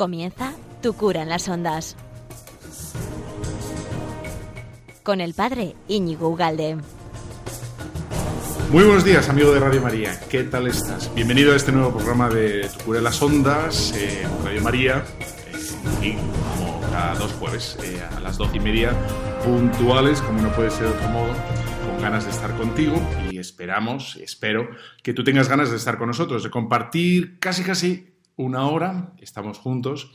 Comienza Tu cura en las ondas. Con el padre Íñigo Ugalde. Muy buenos días, amigo de Radio María. ¿Qué tal estás? Bienvenido a este nuevo programa de Tu cura en las ondas, eh, Radio María. eh, como cada dos jueves, eh, a las doce y media, puntuales, como no puede ser de otro modo, con ganas de estar contigo y esperamos, espero, que tú tengas ganas de estar con nosotros, de compartir casi casi una hora, estamos juntos.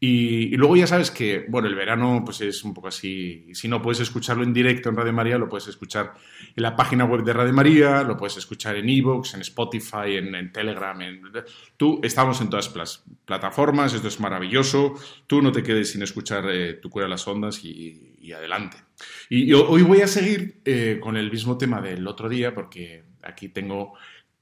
Y, luego ya sabes que, bueno, el verano pues es un poco así, si no puedes escucharlo en directo en Radio María, lo puedes escuchar en la página web de Radio María, lo puedes escuchar en Evox, en Spotify, en, en Telegram. En... Tú, estamos en todas las plataformas, esto es maravilloso. Tú no te quedes sin escuchar eh, Tu Cura las Ondas y, adelante. Y, y hoy voy a seguir eh, con el mismo tema del otro día, porque aquí tengo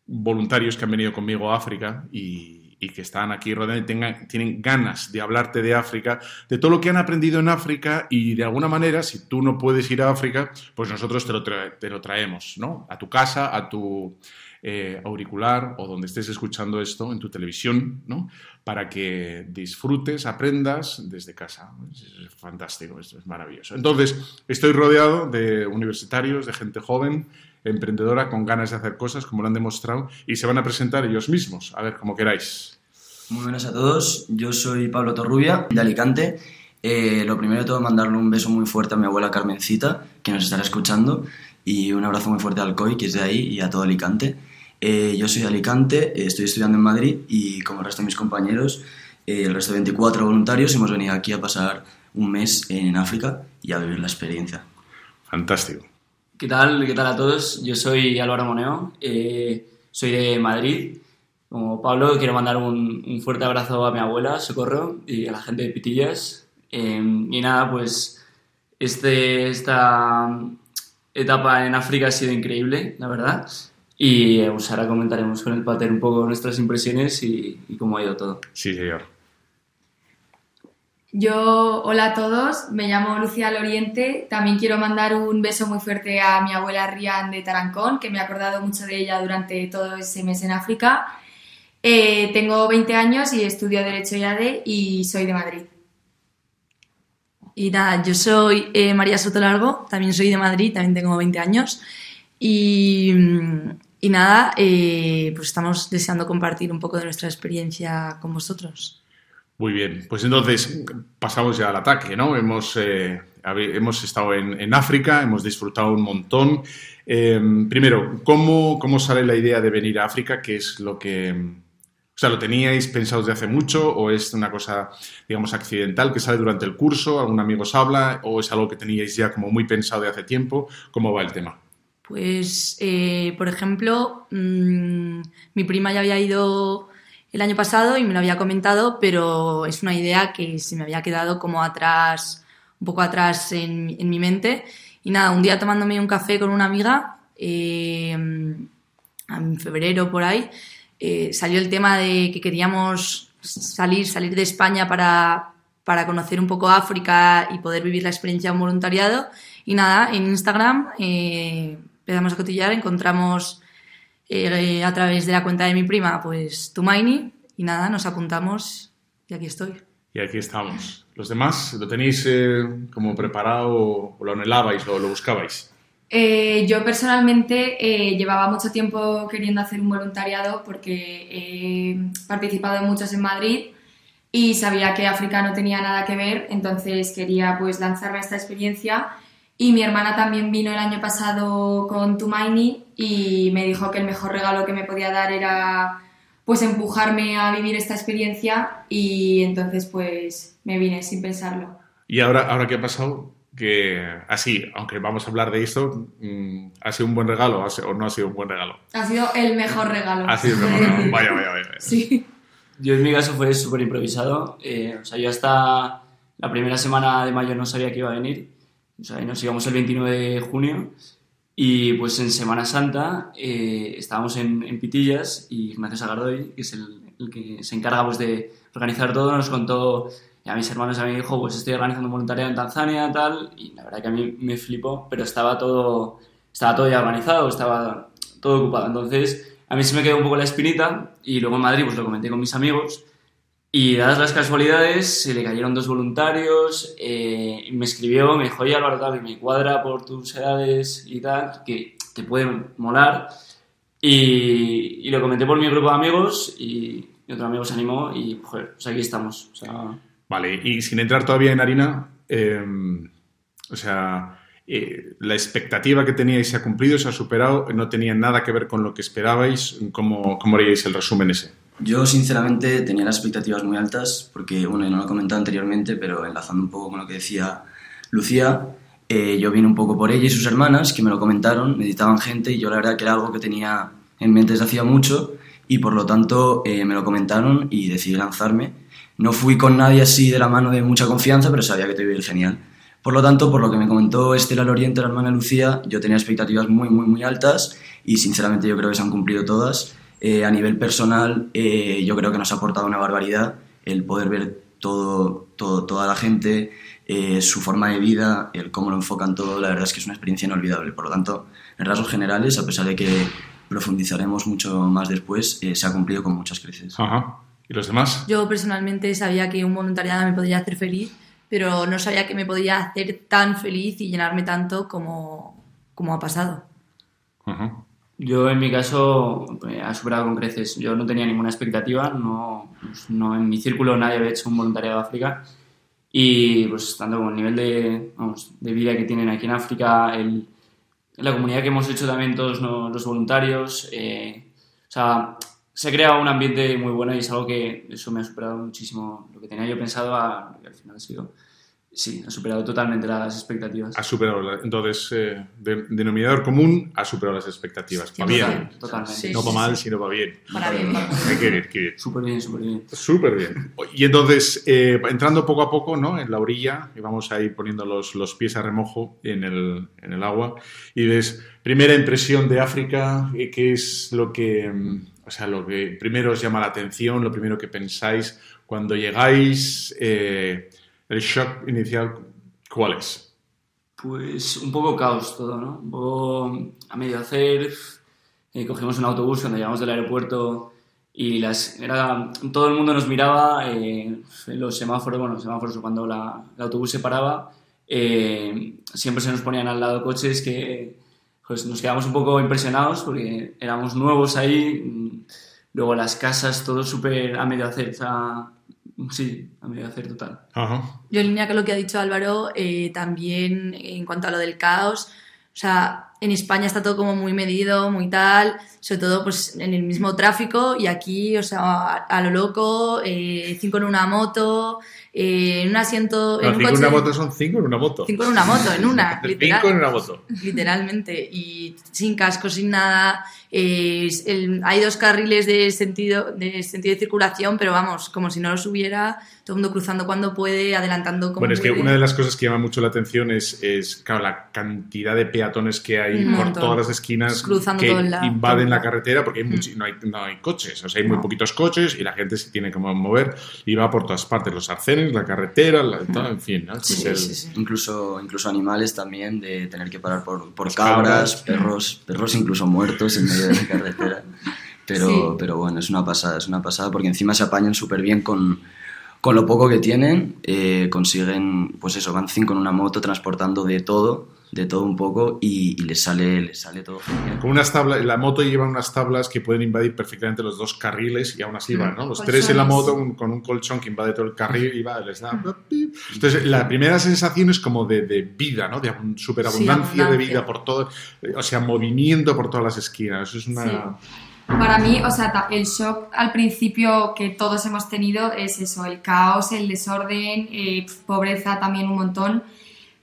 voluntarios que han venido conmigo a África y, y que están aquí rodeando y tienen ganas de hablarte de África, de todo lo que han aprendido en África y de alguna manera, si tú no puedes ir a África, pues nosotros te lo, te lo traemos, ¿no? A tu casa, a tu eh, auricular o donde estés escuchando esto, en tu televisión, ¿no? Para que disfrutes, aprendas desde casa. Es fantástico, esto es maravilloso. Entonces, estoy rodeado de universitarios, de gente joven, emprendedora con ganas de hacer cosas, como lo han demostrado, y se van a presentar ellos mismos. A ver, como queráis. Muy buenas a todos, yo soy Pablo Torrubia, de Alicante. Eh, lo primero de todo, mandarle un beso muy fuerte a mi abuela Carmencita, que nos estará escuchando, y un abrazo muy fuerte al COI, que es de ahí, y a todo Alicante. Eh, yo soy de Alicante, eh, estoy estudiando en Madrid, y como el resto de mis compañeros, eh, el resto de 24 voluntarios, hemos venido aquí a pasar un mes en África y a vivir la experiencia. Fantástico. ¿Qué tal? ¿Qué tal a todos? Yo soy Álvaro Moneo, eh, soy de Madrid. Como Pablo, quiero mandar un, un, fuerte abrazo a mi abuela, Socorro, y a la gente de Pitillas. Eh, y nada, pues este, esta etapa en África ha sido increíble, la verdad. Y eh, pues ahora comentaremos con el pater un poco nuestras impresiones y, y cómo ha ido todo. Sí, señor. Yo, hola a todos, me llamo Lucía Loriente. También quiero mandar un beso muy fuerte a mi abuela Rian de Tarancón, que me ha acordado mucho de ella durante todo ese mes en África. Eh, tengo 20 años y estudio Derecho y ADE y soy de Madrid. Y nada, yo soy eh, María Soto Largo, también soy de Madrid, también tengo 20 años. Y, y nada, eh, pues estamos deseando compartir un poco de nuestra experiencia con vosotros. Muy bien, pues entonces pasamos ya al ataque, ¿no? Hemos, eh, hemos estado en, en, África, hemos disfrutado un montón. Eh, primero, ¿cómo, ¿cómo sale la idea de venir a África? ¿Qué es lo que... O sea, ¿lo teníais pensado desde hace mucho o es una cosa, digamos, accidental que sale durante el curso? ¿Algún amigo os habla? ¿O es algo que teníais ya como muy pensado de hace tiempo? ¿Cómo va el tema? Pues, eh, por ejemplo, mmm, mi prima ya había ido el año pasado y me lo había comentado, pero es una idea que se me había quedado como atrás, un poco atrás en, mi mente. Y nada, un día tomándome un café con una amiga, eh, en febrero por ahí, eh, salió el tema de que queríamos salir, salir de España para, para conocer un poco África y poder vivir la experiencia de un voluntariado. Y nada, en Instagram eh, empezamos a cotillar, encontramos eh, a través de la cuenta de mi prima, pues Tumaini, y nada, nos apuntamos y aquí estoy. Y aquí estamos. ¿Los demás lo tenéis eh, como preparado o lo anhelabais o lo buscabais? Eh, yo personalmente eh, llevaba mucho tiempo queriendo hacer un voluntariado porque he participado en muchos en Madrid y sabía que África no tenía nada que ver, entonces quería pues lanzarme a esta experiencia y mi hermana también vino el año pasado con Tumaini y me dijo que el mejor regalo que me podía dar era pues empujarme a vivir esta experiencia y entonces pues me vine sin pensarlo. ¿Y ahora, ahora qué ha pasado? Que así, aunque vamos a hablar de esto, mmm, ¿ha sido un buen regalo o no ha sido un buen regalo? Ha sido el mejor regalo. Ha sido el mejor regalo. Vaya, vaya, vaya. Sí. Yo en mi caso fue súper improvisado. Eh, o sea, yo hasta la primera semana de mayo no sabía que iba a venir. O sea, nos íbamos el 29 de junio y pues en Semana Santa eh, estábamos en, en, Pitillas y Ignacio Sagardoy, que es el, el, que se encarga pues, de organizar todo, nos contó a mis hermanos, a mi hijo, pues estoy organizando un voluntariado en Tanzania tal, y la verdad que a mí me flipó, pero estaba todo, estaba todo ya organizado, estaba todo ocupado. Entonces a mí se me quedó un poco la espinita y luego en Madrid pues lo comenté con mis amigos Y dadas las casualidades, se le cayeron dos voluntarios, eh, me escribió, me dijo, oye Álvaro, tal, que me cuadra por tus edades y tal, que te puede molar. Y, y lo comenté por mi grupo de amigos y, y otro amigo se animó y, joder, pues aquí estamos. Vale, y sin entrar todavía en harina, eh, o sea, eh, la expectativa que teníais se ha cumplido, se ha superado, no tenía nada que ver con lo que esperabais. ¿Cómo, cómo haríais el resumen ese? Yo, sinceramente, tenía las expectativas muy altas, porque, bueno, no lo he comentado anteriormente, pero enlazando un poco con lo que decía Lucía, eh, yo vine un poco por ella y sus hermanas, que me lo comentaron, necesitaban gente, y yo la verdad que era algo que tenía en mente desde hacía mucho, y por lo tanto eh, me lo comentaron y decidí lanzarme. No fui con nadie así de la mano de mucha confianza, pero sabía que te iba a ir genial. Por lo tanto, por lo que me comentó Estela Loriente, la hermana Lucía, yo tenía expectativas muy, muy, muy altas y sinceramente yo creo que se han cumplido todas. Eh, a nivel personal, eh, yo creo que nos ha aportado una barbaridad el poder ver todo, todo, toda la gente, eh, su forma de vida, el cómo lo enfocan todo, la verdad es que es una experiencia inolvidable. Por lo tanto, en rasgos generales, a pesar de que profundizaremos mucho más después, eh, se ha cumplido con muchas creces. Ajá. ¿Y los demás? Yo personalmente sabía que un voluntariado me podría hacer feliz, pero no sabía que me podía hacer tan feliz y llenarme tanto como, como ha pasado. Ajá. Yo en mi caso eh, ha superado con creces. Yo no tenía ninguna expectativa, no, pues, no en mi círculo nadie había hecho un voluntariado de África. Y pues tanto como el nivel de, vamos, de vida que tienen aquí en África, el, la comunidad que hemos hecho también todos los voluntarios, eh, o sea, se crea un ambiente muy bueno y es algo que eso me ha superado muchísimo lo que tenía yo pensado a al final ha sido, sí, ha superado totalmente las expectativas. Ha superado, la- entonces, eh, de- denominador común, ha superado las expectativas. Sí, Va bien. Total- totalmente. Sí, no sí, para sí. mal, sino para bien. Para bien, para bien. Hay que ir, que ir. Súper bien, súper bien. Súper bien. Y entonces, eh, entrando poco a poco ¿no? en la orilla, y vamos a ir poniendo los, los pies a remojo en el, en el agua, y ves, primera impresión de África, eh, ¿qué es lo que, mm, o sea, lo que primero os llama la atención, lo primero que pensáis cuando llegáis, eh, el shock inicial, ¿cuál es? Pues un poco caos todo, ¿no? Un poco a medio hacer. eh, cogimos un autobús cuando llegamos del aeropuerto y las, era, todo el mundo nos miraba. eh, los semáforos, bueno, los semáforos cuando la- el autobús se paraba, eh, siempre se nos ponían al lado coches que pues, nos quedamos un poco impresionados porque éramos nuevos ahí. mm, Luego las casas, todo súper a medio hacer. O sea, sí, a medio hacer total. Ajá. Yo en línea con lo que ha dicho Álvaro, eh, también en cuanto a lo del caos, o sea, en España está todo como muy medido, muy tal, sobre todo pues en el mismo tráfico y aquí, o sea, a, a lo loco, eh, cinco en una moto, eh, en un asiento, en No, un cinco en coche, una moto son cinco en una moto. cinco en una moto, en una, literal. Cinco en una moto. Literalmente, y sin casco, sin nada. eh, el- hay dos carriles de sentido, de sentido de circulación, pero vamos, como si no los hubiera, todo el mundo cruzando cuando puede, adelantando como Bueno, es que una de las cosas que llama mucho la atención es, es, claro, la cantidad de peatones que hay Por montón. todas las esquinas Cruzando que invaden la lado. carretera porque hay muchi- no, hay, no hay coches, o sea, hay muy poquitos coches y la gente se tiene que mover y va por todas partes, los arcenes, la carretera, la- todo, en fin. ¿no? Sí, Es sí, el- sí, sí. Incluso, incluso animales también, de tener que parar por, por cabras. cabras, perros, perros incluso muertos en medio de la carretera. Pero, Sí. pero bueno, es una pasada, es una pasada porque encima se apañan súper bien con, con lo poco que tienen. eh, consiguen, pues eso, van cinco en una moto transportando de todo, de todo un poco y, y les, sale, les sale todo genial. Con unas tablas, la moto lleva unas tablas que pueden invadir perfectamente los dos carriles y aún así van, ¿no? Los tres en la moto un- con un colchón que invade todo el carril y va, les da... Entonces, la primera sensación es como de, de vida, ¿no? De abun- superabundancia de vida por todo, o sea, movimiento por todas las esquinas. Eso es una... Sí. Para mí, o sea, el shock al principio que todos hemos tenido es eso, el caos, el desorden, eh, pobreza también un montón.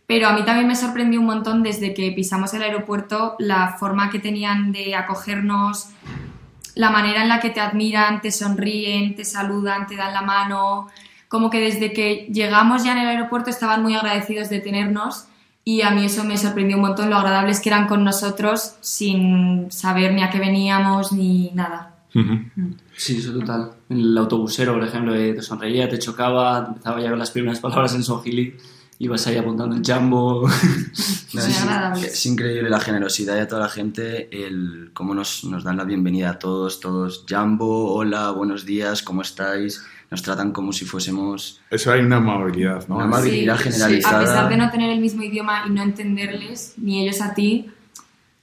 Pero a mí también me sorprendió un montón desde que pisamos el aeropuerto la forma que tenían de acogernos, la manera en la que te admiran, te sonríen, te saludan, te dan la mano. Como que desde que llegamos ya en el aeropuerto estaban muy agradecidos de tenernos y a mí eso me sorprendió un montón lo agradables que eran con nosotros sin saber ni a qué veníamos ni nada. Sí, eso total. El autobusero, por ejemplo, eh, te sonreía, te chocaba, empezaba ya con las primeras palabras en Swahili. ibas ahí apuntando el jumbo. No, es, es increíble la generosidad de toda la gente, el cómo nos, nos dan la bienvenida a todos, todos. Jambo, hola, buenos días, ¿cómo estáis? Nos tratan como si fuésemos... Eso hay una amabilidad, ¿no? Una amabilidad Sí, generalizada. A pesar de no tener el mismo idioma y no entenderles, ni ellos a ti,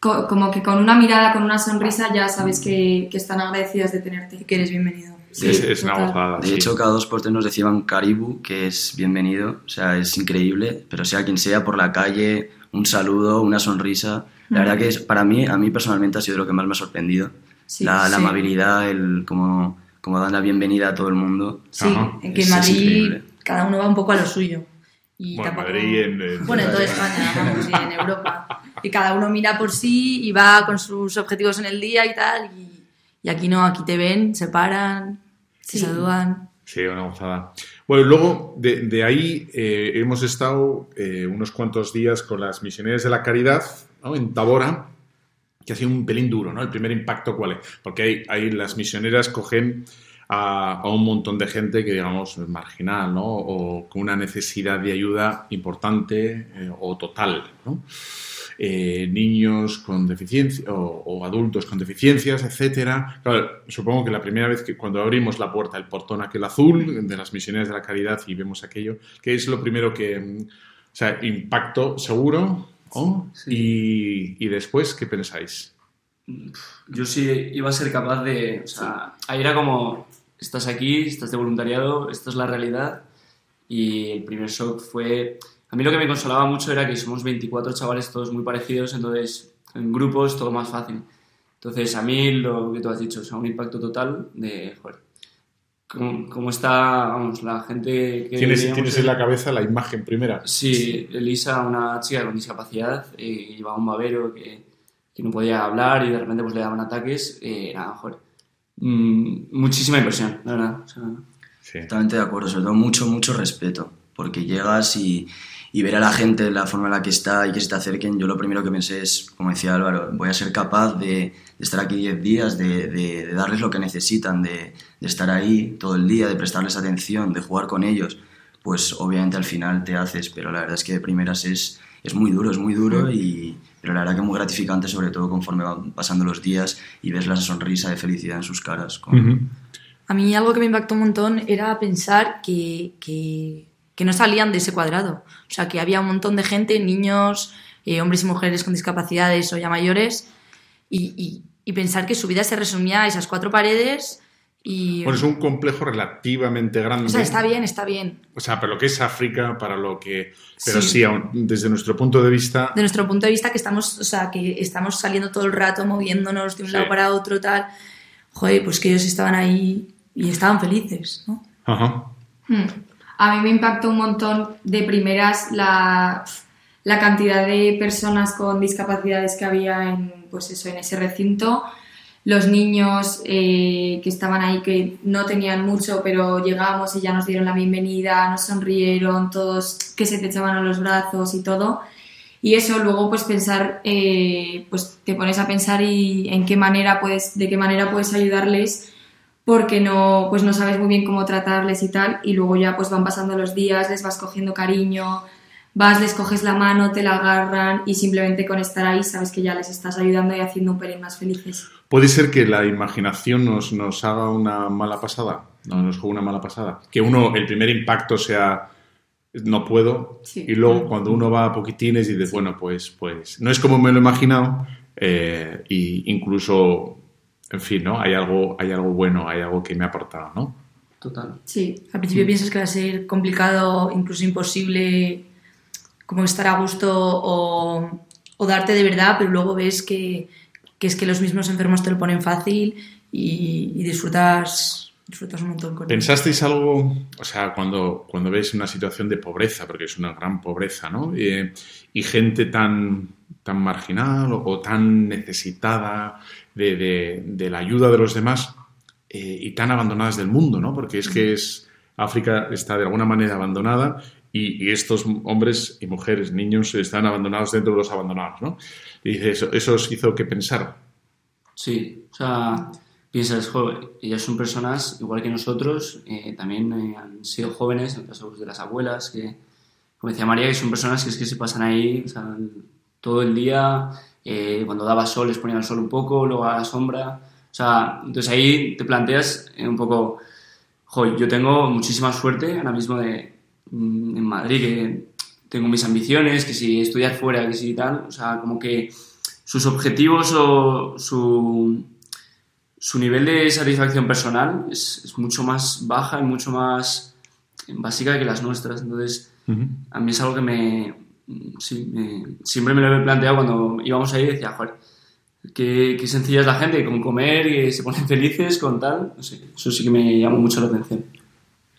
co- como que con una mirada, con una sonrisa, ya sabes que, que están agradecidos de tenerte. Que eres bienvenido. Sí, es, es una gozada. De sí. hecho, cada dos por tres nos decían Caribu, que es bienvenido, o sea, es increíble, pero sea quien sea, por la calle, un saludo, una sonrisa. La verdad que es, para mí, a mí personalmente ha sido lo que más me ha sorprendido. Sí, la, la amabilidad, el cómo, cómo dan la bienvenida a todo el mundo. Sí, Ajá. en que en Madrid increíble. cada uno va un poco a lo suyo. Y Bueno, en tampoco- Madrid y en- en- Bueno, en toda España, vamos, y en Europa. Y cada uno mira por sí y va con sus objetivos en el día y tal. Y, y aquí no, aquí te ven, se paran, se Sí. saludan. Sí, una gozada. Bueno, y luego de, de ahí eh, hemos estado eh, unos cuantos días con las misioneras de la caridad ¿no? en Tabora, que ha sido un pelín duro, ¿no? El primer impacto, ¿cuál es? Porque ahí, ahí las misioneras cogen a, a un montón de gente que, digamos, es marginal, ¿no? O con una necesidad de ayuda importante eh, o total, ¿no? Eh, niños con deficiencia o, o adultos con deficiencias, etcétera. Claro, supongo que la primera vez que cuando abrimos la puerta, el portón aquel azul de las misiones de la caridad y vemos aquello, que es lo primero que, mm, o sea, impacto seguro. ¿oh? Y, y después, ¿qué pensáis? Yo sí iba a ser capaz de... O sea, ahí era como, estás aquí, estás de voluntariado, esta es la realidad. Y el primer shock fue... A mí lo que me consolaba mucho era que somos 24 chavales todos muy parecidos, entonces en grupo es todo más fácil. Entonces a mí lo que tú has dicho, o sea, un impacto total de, joder, cómo, cómo está, vamos, la gente que... ¿Tienes, veíamos tienes en la cabeza la imagen primera? Sí, Elisa, una chica con discapacidad, eh, llevaba un babero que, que no podía hablar y de repente pues le daban ataques. Eh, nada, joder. Mm, muchísima impresión, la verdad. O sea, Sí. Totalmente de acuerdo, sobre todo mucho, mucho respeto, porque llegas y, y ver a la gente de la forma en la que está y que se te acerquen, yo lo primero que pensé es, como decía Álvaro, voy a ser capaz de, de estar aquí 10 días, de, de- de darles lo que necesitan, de, de estar ahí todo el día, de prestarles atención, de jugar con ellos. Pues obviamente al final te haces, pero la verdad es que de primeras es, es muy duro, es muy duro, y, pero la verdad que muy gratificante, sobre todo conforme van pasando los días y ves la sonrisa de felicidad en sus caras. con- Ujú. A mí algo que me impactó un montón era pensar que, que, que no salían de ese cuadrado. O sea, que había un montón de gente, niños, eh, hombres y mujeres con discapacidades o ya mayores, y, y- y pensar que su vida se resumía a esas cuatro paredes y... Bueno, es un complejo relativamente grande. o sea, está bien, está bien. O sea, para lo que es África, para lo que... Pero Sí. sí, aún desde nuestro punto de vista... De nuestro punto de vista que estamos, o sea, que estamos saliendo todo el rato moviéndonos de un Sí. lado para otro, tal. Joder, pues que ellos estaban ahí y estaban felices, ¿no? Ajá. Hmm. A mí me impactó un montón de primeras la, la cantidad de personas con discapacidades que había en, pues eso, en ese recinto. Los niños eh, que estaban ahí, que no tenían mucho, pero llegamos y ya nos dieron la bienvenida, nos sonrieron, todos que se te echaban a los brazos y todo. Y eso luego pues pensar, eh, pues te pones a pensar y en qué manera puedes, de qué manera puedes ayudarles porque no, pues no sabes muy bien cómo tratarles y tal, y luego ya pues van pasando los días, les vas cogiendo cariño, vas, les coges la mano, te la agarran y simplemente con estar ahí sabes que ya les estás ayudando y haciendo un pelín más felices. ¿Puede ser que la imaginación nos, nos haga una mala pasada? No, nos juegue una mala pasada. Que uno, el primer impacto sea no puedo, Sí. y luego cuando uno va a poquitines y dice, bueno, pues, pues no es como me lo he imaginado, eh, y incluso, en fin, ¿no? Hay algo, hay algo bueno, hay algo que me ha aportado, ¿no? total. Sí, Al principio piensas que va a ser complicado, incluso imposible, como estar a gusto o, o darte de verdad, pero luego ves que, que es que los mismos enfermos te lo ponen fácil y, y disfrutas, disfrutas un montón con. ¿Pensasteis algo, o sea, cuando, cuando ves una situación de pobreza, porque es una gran pobreza, ¿no? Eh, y gente tan, tan marginal o, o tan necesitada de, de- de la ayuda de los demás eh, y tan abandonadas del mundo, ¿no? Porque es que es, África está de alguna manera abandonada y, y estos hombres y mujeres, niños, están abandonados dentro de los abandonados, ¿no? Y dice, eso, eso os hizo que pensar. Sí, o sea, piensas, joder, ellas son personas igual que nosotros, eh, también eh, han sido jóvenes, en el caso de las abuelas, que, como decía María, que son personas que es que se pasan ahí o sea, todo el día, eh, cuando daba sol les ponían el sol un poco, luego a la sombra. O sea, entonces ahí te planteas un poco, yo tengo muchísima suerte ahora mismo de, mm, en Madrid, que tengo mis ambiciones, que si estudiar fuera, que si tal, o sea, como que sus objetivos o su, su nivel de satisfacción personal es, es, mucho más baja y mucho más básica que las nuestras. Entonces, uh -huh. a mí es algo que me, sí, me, siempre me lo he planteado cuando íbamos ahí y decía, joder, qué, qué sencilla es la gente, con comer y se ponen felices, con tal. No sé, eso sí que me llamó mucho la atención.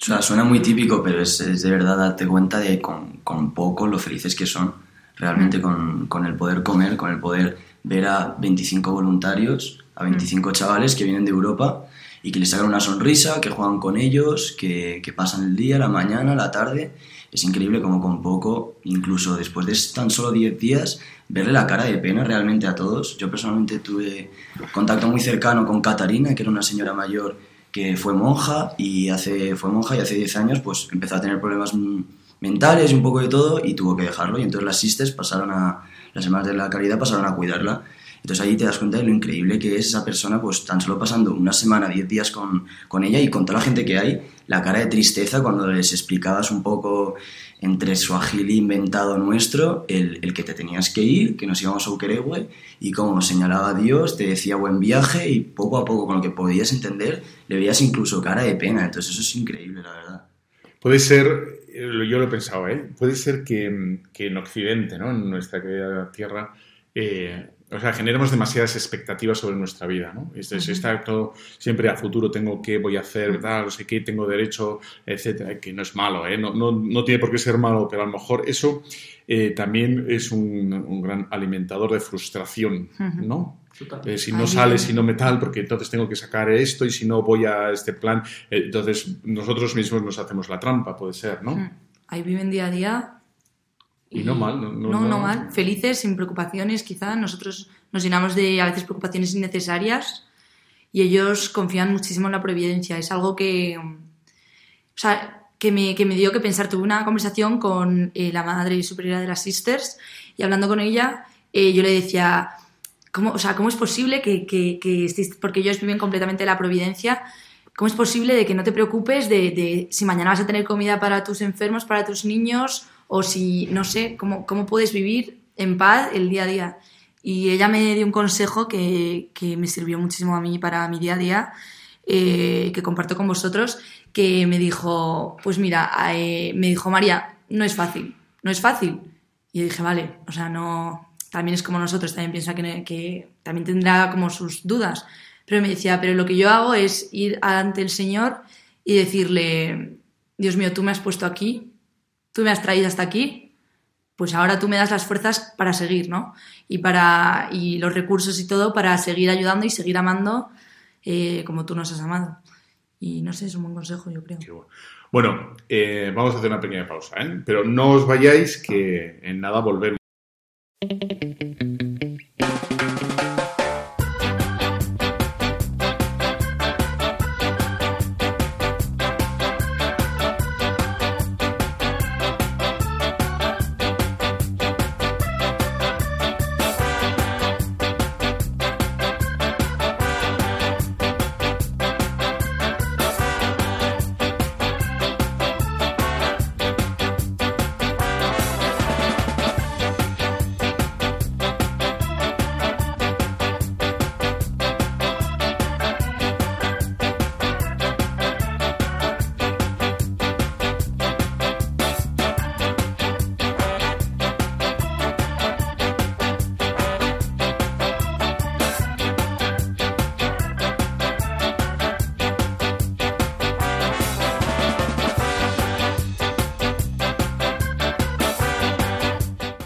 O sea, suena muy típico, pero es, es de verdad darte cuenta de con, con, poco lo felices que son. Realmente con, con, el poder comer, con el poder ver a 25 voluntarios, a 25 chavales que vienen de Europa y que les sacan una sonrisa, que juegan con ellos, que, que pasan el día, la mañana, la tarde. Es increíble como con poco, incluso después de tan solo 10 días, verle la cara de pena realmente a todos. Yo personalmente tuve contacto muy cercano con Catarina, que era una señora mayor que fue monja y hace, fue monja y hace 10 años pues empezó a tener problemas mentales y un poco de todo y tuvo que dejarlo y entonces las sisters pasaron a, las hermanas de la caridad pasaron a cuidarla. Entonces ahí te das cuenta de lo increíble que es esa persona, pues tan solo pasando una semana, 10 días con, con ella y con toda la gente que hay, la cara de tristeza cuando les explicabas un poco entre su agil inventado nuestro, el, el, que te tenías que ir, que nos íbamos a Ukerewe, y como nos señalaba Dios, te decía buen viaje, y poco a poco, con lo que podías entender, le veías incluso cara de pena. Entonces eso es increíble, la verdad. Puede ser, yo lo he pensado, ¿eh? puede ser que, que en Occidente, ¿no? en nuestra querida tierra, eh, o sea, generamos demasiadas expectativas sobre nuestra vida, ¿no? Es, es, está todo siempre a futuro, tengo que, voy a hacer, tal, no sé qué, tengo derecho, etcétera, que no es malo, ¿eh? No, no, no tiene por qué ser malo, pero a lo mejor eso eh, también es un, un, gran alimentador de frustración, ¿no? Eh, si no sale, si no me tal, porque entonces tengo que sacar esto y si no voy a este plan, eh, entonces nosotros mismos nos hacemos la trampa, puede ser, ¿no? Ahí viven día a día y no mal, no, no, no, no, mal, felices, sin preocupaciones, quizá. Nosotros nos llenamos de a veces preocupaciones innecesarias y ellos confían muchísimo en la providencia. Es algo que, o sea, que me, que me dio que pensar. Tuve una conversación con eh, la madre superiora de las Sisters y hablando con ella, eh, yo le decía, ¿cómo, o sea, ¿cómo es posible que, que, que estéis, porque ellos viven completamente la providencia, ¿cómo es posible de que no te preocupes de, de si mañana vas a tener comida para tus enfermos, para tus niños? O si, no sé, cómo, cómo puedes vivir en paz el día a día. Y ella me dio un consejo que, que me sirvió muchísimo a mí para mi día a día, eh, que comparto con vosotros, que me dijo, pues mira, eh, me dijo María, no es fácil, no es fácil. Y yo dije, vale, o sea, no, también es como nosotros, también piensa que, que también tendrá como sus dudas. Pero me decía, pero lo que yo hago es ir ante el Señor y decirle, Dios mío, tú me has puesto aquí, tú me has traído hasta aquí, pues ahora tú me das las fuerzas para seguir, ¿no? Y, para, y los recursos y todo para seguir ayudando y seguir amando eh, como tú nos has amado. Y no sé, es un buen consejo, yo creo. Bueno, eh, vamos a hacer una pequeña pausa, ¿eh? pero no os vayáis que en nada volvemos.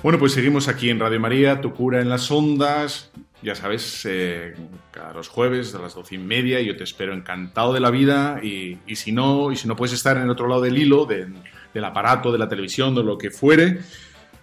Bueno, pues seguimos aquí en Radio María, Tu Cura en las Ondas. Ya sabes, eh, cada los jueves a las doce y media yo te espero encantado de la vida y, si no y si no puedes estar en el otro lado del hilo, de, del aparato, de la televisión, de lo que fuere,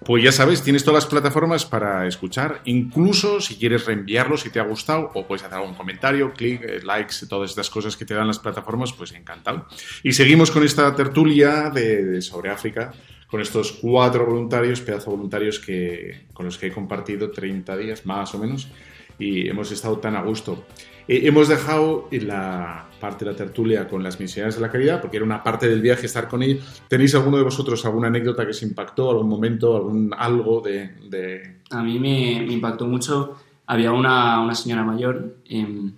pues ya sabes, tienes todas las plataformas para escuchar, incluso si quieres reenviarlo, si te ha gustado, o puedes hacer algún comentario, clic, eh, likes, todas estas cosas que te dan las plataformas, pues encantado. Y seguimos con esta tertulia de sobre África con estos cuatro voluntarios, pedazo de voluntarios que, con los que he compartido 30 días más o menos y hemos estado tan a gusto. Eh, hemos dejado la parte de la tertulia con las misiones de la caridad, porque era una parte del viaje estar con ellos. ¿Tenéis alguno de vosotros alguna anécdota que os impactó, algún momento, algún algo de...? A mí me, impactó mucho. Había una, una señora mayor, eh,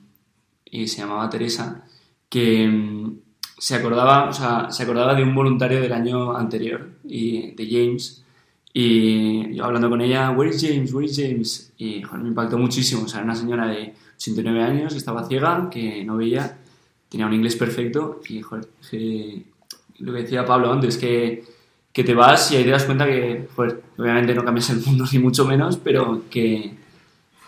y se llamaba Teresa, que em, se, acordaba, o sea, se acordaba de un voluntario del año anterior, y, de James, y yo hablando con ella, ¿Where is James? ¿Where is James? Y me impactó muchísimo. O sea, era una señora de 89 años que estaba ciega, que no veía, tenía un inglés perfecto. Y joder, lo que decía Pablo antes, que, que te vas y ahí te das cuenta que, joder, obviamente no cambias el mundo ni mucho menos, pero que,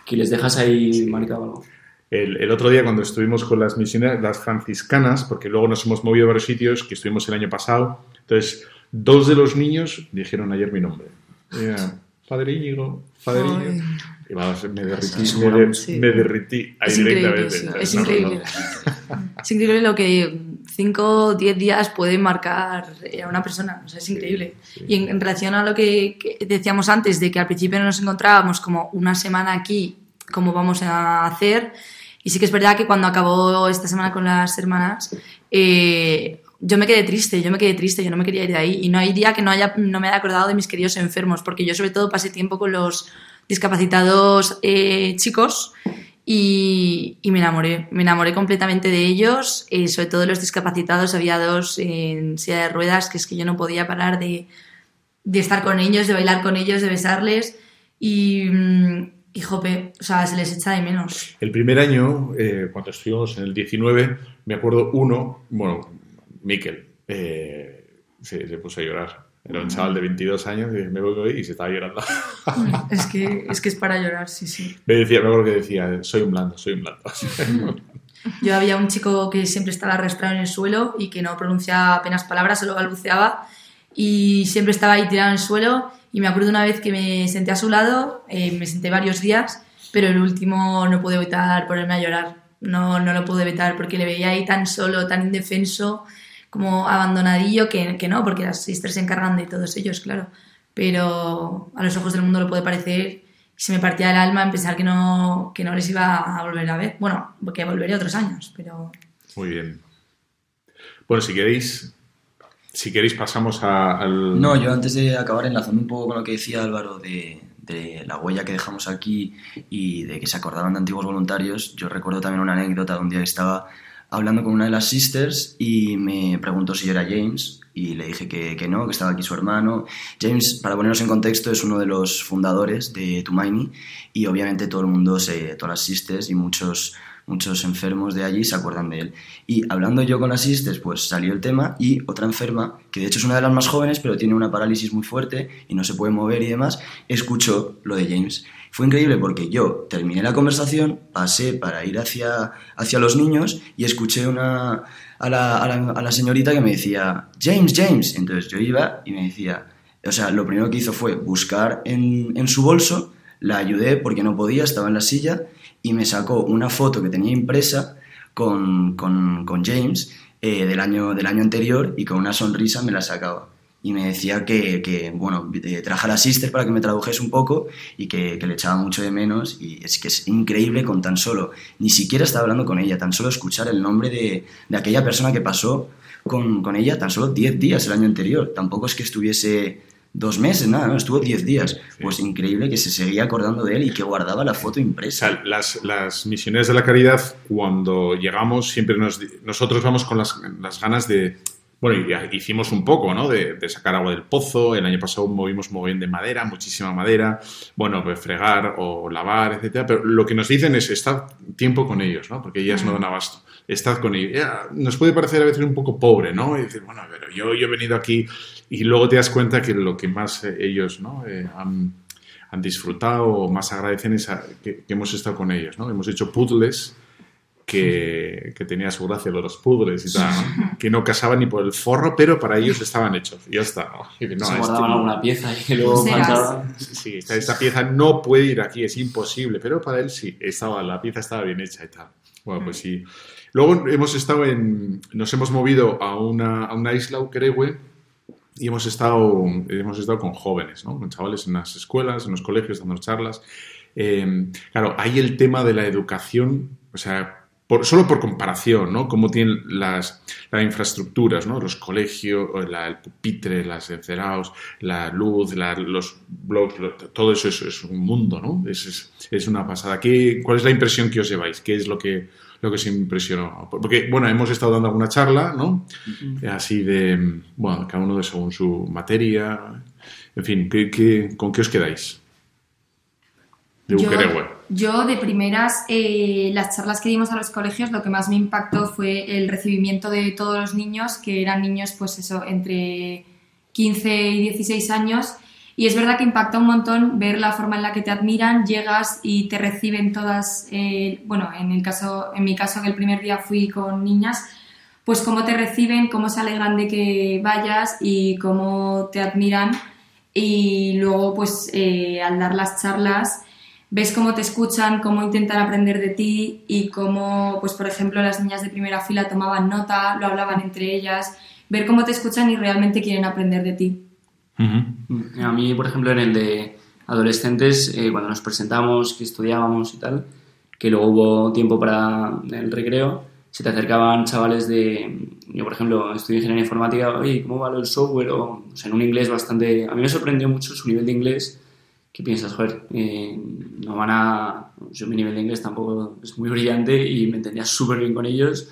que les dejas ahí marcado algo. El, el, otro día cuando estuvimos con las misiones, las franciscanas, porque luego nos hemos movido a varios sitios, que estuvimos el año pasado, entonces dos de los niños dijeron ayer mi nombre. Padre Íñigo, Padre Íñigo. Y vamos, me derrití, me, derrití ahí es directamente. Increíble, es increíble. es increíble lo que 5 o 10 días puede marcar a una persona. O sea, es increíble. Y en, relación a lo que, decíamos antes, de que al principio no nos encontrábamos como una semana aquí, como vamos a hacer. Y sí que es verdad que cuando acabó esta semana con las hermanas, eh, yo me quedé triste, yo me quedé triste, yo no me quería ir de ahí. Y no hay día que no, haya, no me haya acordado de mis queridos enfermos, porque yo sobre todo pasé tiempo con los discapacitados eh, chicos y, y, me enamoré, me enamoré completamente de ellos, eh, sobre todo los discapacitados, había dos en silla de ruedas que es que yo no podía parar de, de estar con ellos, de bailar con ellos, de besarles y, mm, y jope, o sea, se les echa de menos. El primer año, eh, cuando estuvimos en el 19, me acuerdo uno, bueno, Miquel, eh, se, se, puso a llorar. Era un chaval de 22 años y me voy y se estaba llorando. es, que, es que es para llorar, sí, sí. Me decía, me acuerdo que decía, soy un blando, soy un blando. Yo había un chico que siempre estaba arrastrado en el suelo y que no pronunciaba apenas palabras, solo balbuceaba y siempre estaba ahí tirado en el suelo y me acuerdo una vez que me senté a su lado, eh, me senté varios días, pero el último no pude evitar ponerme a llorar. No, no lo pude evitar porque le veía ahí tan solo, tan indefenso como abandonadillo, que, que no, porque las sisters se encargan de todos ellos, claro. Pero a los ojos del mundo lo puede parecer se me partía el alma en pensar que no, que no les iba a volver a ver. Bueno, que volveré otros años, pero... Muy bien. Bueno, si queréis, si queréis pasamos a, al... No, yo antes de acabar enlazando un poco con lo que decía Álvaro de, de la huella que dejamos aquí y de que se acordaban de antiguos voluntarios, yo recuerdo también una anécdota de un día que estaba hablando con una de las sisters y me preguntó si era James y le dije que, que, no, que estaba aquí su hermano. James, para ponernos en contexto, es uno de los fundadores de Tumaini y obviamente todo el mundo, se, todas las sisters y muchos, muchos enfermos de allí se acuerdan de él. Y hablando yo con las sisters, pues salió el tema y otra enferma, que de hecho es una de las más jóvenes, pero tiene una parálisis muy fuerte y no se puede mover y demás, escuchó lo de James. Fue increíble porque yo terminé la conversación, pasé para ir hacia, hacia los niños y escuché una, a, la, a, la, señorita que me decía, James, James. Entonces yo iba y me decía, o sea, lo primero que hizo fue buscar en, en su bolso, la ayudé porque no podía, estaba en la silla y me sacó una foto que tenía impresa con, con, con James eh, del, año, del año anterior y con una sonrisa me la sacaba. Y me decía que, que bueno, eh, a la sister para que me tradujese un poco y que, que, le echaba mucho de menos y es que es increíble con tan solo, ni siquiera estaba hablando con ella, tan solo escuchar el nombre de, de aquella persona que pasó con, con ella tan solo 10 días el año anterior, tampoco es que estuviese dos meses, nada, no, estuvo 10 días. Pues increíble que se seguía acordando de él y que guardaba la foto impresa. O sea, las, las, misiones de la caridad, cuando llegamos, siempre nos, nosotros vamos con las, las ganas de bueno, hicimos un poco, ¿no? De, sacar agua del pozo. El año pasado movimos bien de madera, muchísima madera. Bueno, pues fregar o lavar, etcétera. Pero lo que nos dicen es estar tiempo con ellos, ¿no? Porque ellas no dan abasto. Estad con ellos. nos puede parecer a veces un poco pobre, ¿no? Y decir, bueno, pero yo, yo he venido aquí y luego te das cuenta que lo que más eh, ellos, ¿no? Eh, han, han, disfrutado o más agradecen es que, que, hemos estado con ellos, ¿no? Hemos hecho puzzles que, que, tenía su gracia, los puzzles y tal, ¿no? que no casaban ni por el forro, pero para ellos estaban hechos. Y ya está. ¿no? Y no, Se guardaban este, alguna pieza y luego Sí, esta, esta, pieza no puede ir aquí, es imposible, pero para él sí, estaba, la pieza estaba bien hecha y tal. Bueno, pues sí. Luego hemos estado en, nos hemos movido a una, a una isla, Ukerewe, y hemos estado, hemos estado con jóvenes, con chavales en las escuelas, en los colegios, dando charlas. Eh, claro, hay el tema de la educación, o sea, por, solo por comparación, ¿no? Cómo tienen las, las infraestructuras, ¿no? Los colegios, el pupitre, las encerados, la luz, los blogs, lo, todo eso es, es, un mundo, ¿no? Es, es, es, una pasada. ¿Qué, ¿Cuál es la impresión que os lleváis? ¿Qué es lo que, lo que os impresionó? Porque, bueno, hemos estado dando alguna charla, ¿no? Uh -huh. Así de, bueno, cada uno de según su materia. En fin, ¿qué, qué, ¿con qué os quedáis? De yo, yo, de primeras, eh, las charlas que dimos a los colegios, lo que más me impactó fue el recibimiento de todos los niños, que eran niños, pues eso, entre 15 y 16 años. Y es verdad que impacta un montón ver la forma en la que te admiran, llegas y te reciben todas, eh, bueno, en, el caso, en mi caso que el primer día fui con niñas, pues cómo te reciben, cómo se alegran de que vayas y cómo te admiran. Y luego, pues eh, al dar las charlas, ves cómo te escuchan, cómo intentan aprender de ti y cómo, pues por ejemplo, las niñas de primera fila tomaban nota, lo hablaban entre ellas, ver cómo te escuchan y realmente quieren aprender de ti. Uh -huh. A mí, por ejemplo, en el de adolescentes, eh, cuando nos presentamos, que estudiábamos y tal, que luego hubo tiempo para el recreo, se te acercaban chavales de, yo por ejemplo, estudio ingeniería informática, oye, ¿cómo va el software? O, o sea, en un inglés bastante, a mí me sorprendió mucho su nivel de inglés, ¿qué piensas? Joder, eh, no van a... Yo mi nivel de inglés tampoco es muy brillante y me entendía súper bien con ellos.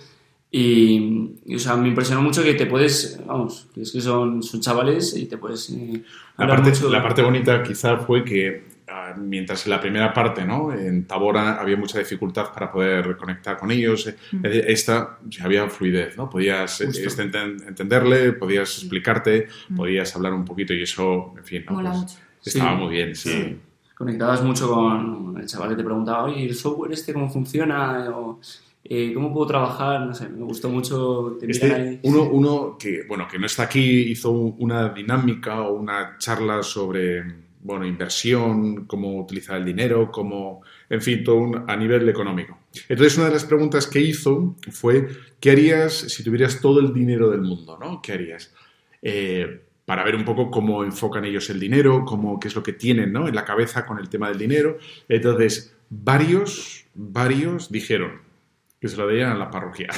Y, y, o sea, me impresionó mucho que te puedes, vamos, es que son, son chavales y te puedes... Eh, la, parte, mucho... la parte bonita quizá fue que uh, mientras en la primera parte, ¿no? En Tabora había mucha dificultad para poder conectar con ellos, mm. esta había fluidez, ¿no? Podías este, entenderle, podías explicarte, mm. podías hablar un poquito y eso, en fin, ¿no? Mola pues, mucho. Estaba sí. muy bien, sí. sí. Conectabas mucho con el chaval que te preguntaba, oye, ¿el software este cómo funciona? O, eh, ¿Cómo puedo trabajar? No sé, me gustó mucho. Este, ahí. Uno, uno que, bueno, que no está aquí hizo una dinámica o una charla sobre bueno, inversión, cómo utilizar el dinero, cómo, en fin, todo un, a nivel económico. Entonces, una de las preguntas que hizo fue, ¿qué harías si tuvieras todo el dinero del mundo? ¿no? ¿Qué harías? Eh, para ver un poco cómo enfocan ellos el dinero, cómo, qué es lo que tienen ¿no? en la cabeza con el tema del dinero. Entonces, varios, varios dijeron que se lo darían a la parroquia.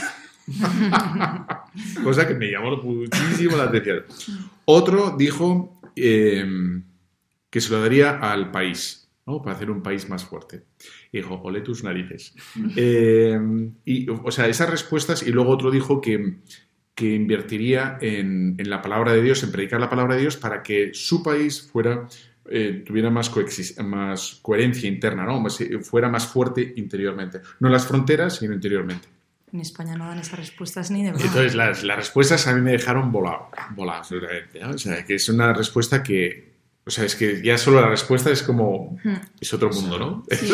Cosa que me llamó muchísimo la atención. Otro dijo eh, que se lo daría al país, ¿no? para hacer un país más fuerte. Y dijo, ole tus narices. Eh, y, o sea, esas respuestas, y luego otro dijo que que invertiría en, en, la palabra de Dios, en predicar la palabra de Dios para que su país fuera, eh, tuviera más, más, coherencia interna, ¿no? Más, eh, fuera más fuerte interiormente. No en las fronteras, sino interiormente. En España no dan esas respuestas ni de broma. Entonces, las, las, respuestas a mí me dejaron volado, volado. ¿no? O sea, que es una respuesta que, o sea, es que ya solo la respuesta es como, es otro mundo, ¿no? Sí.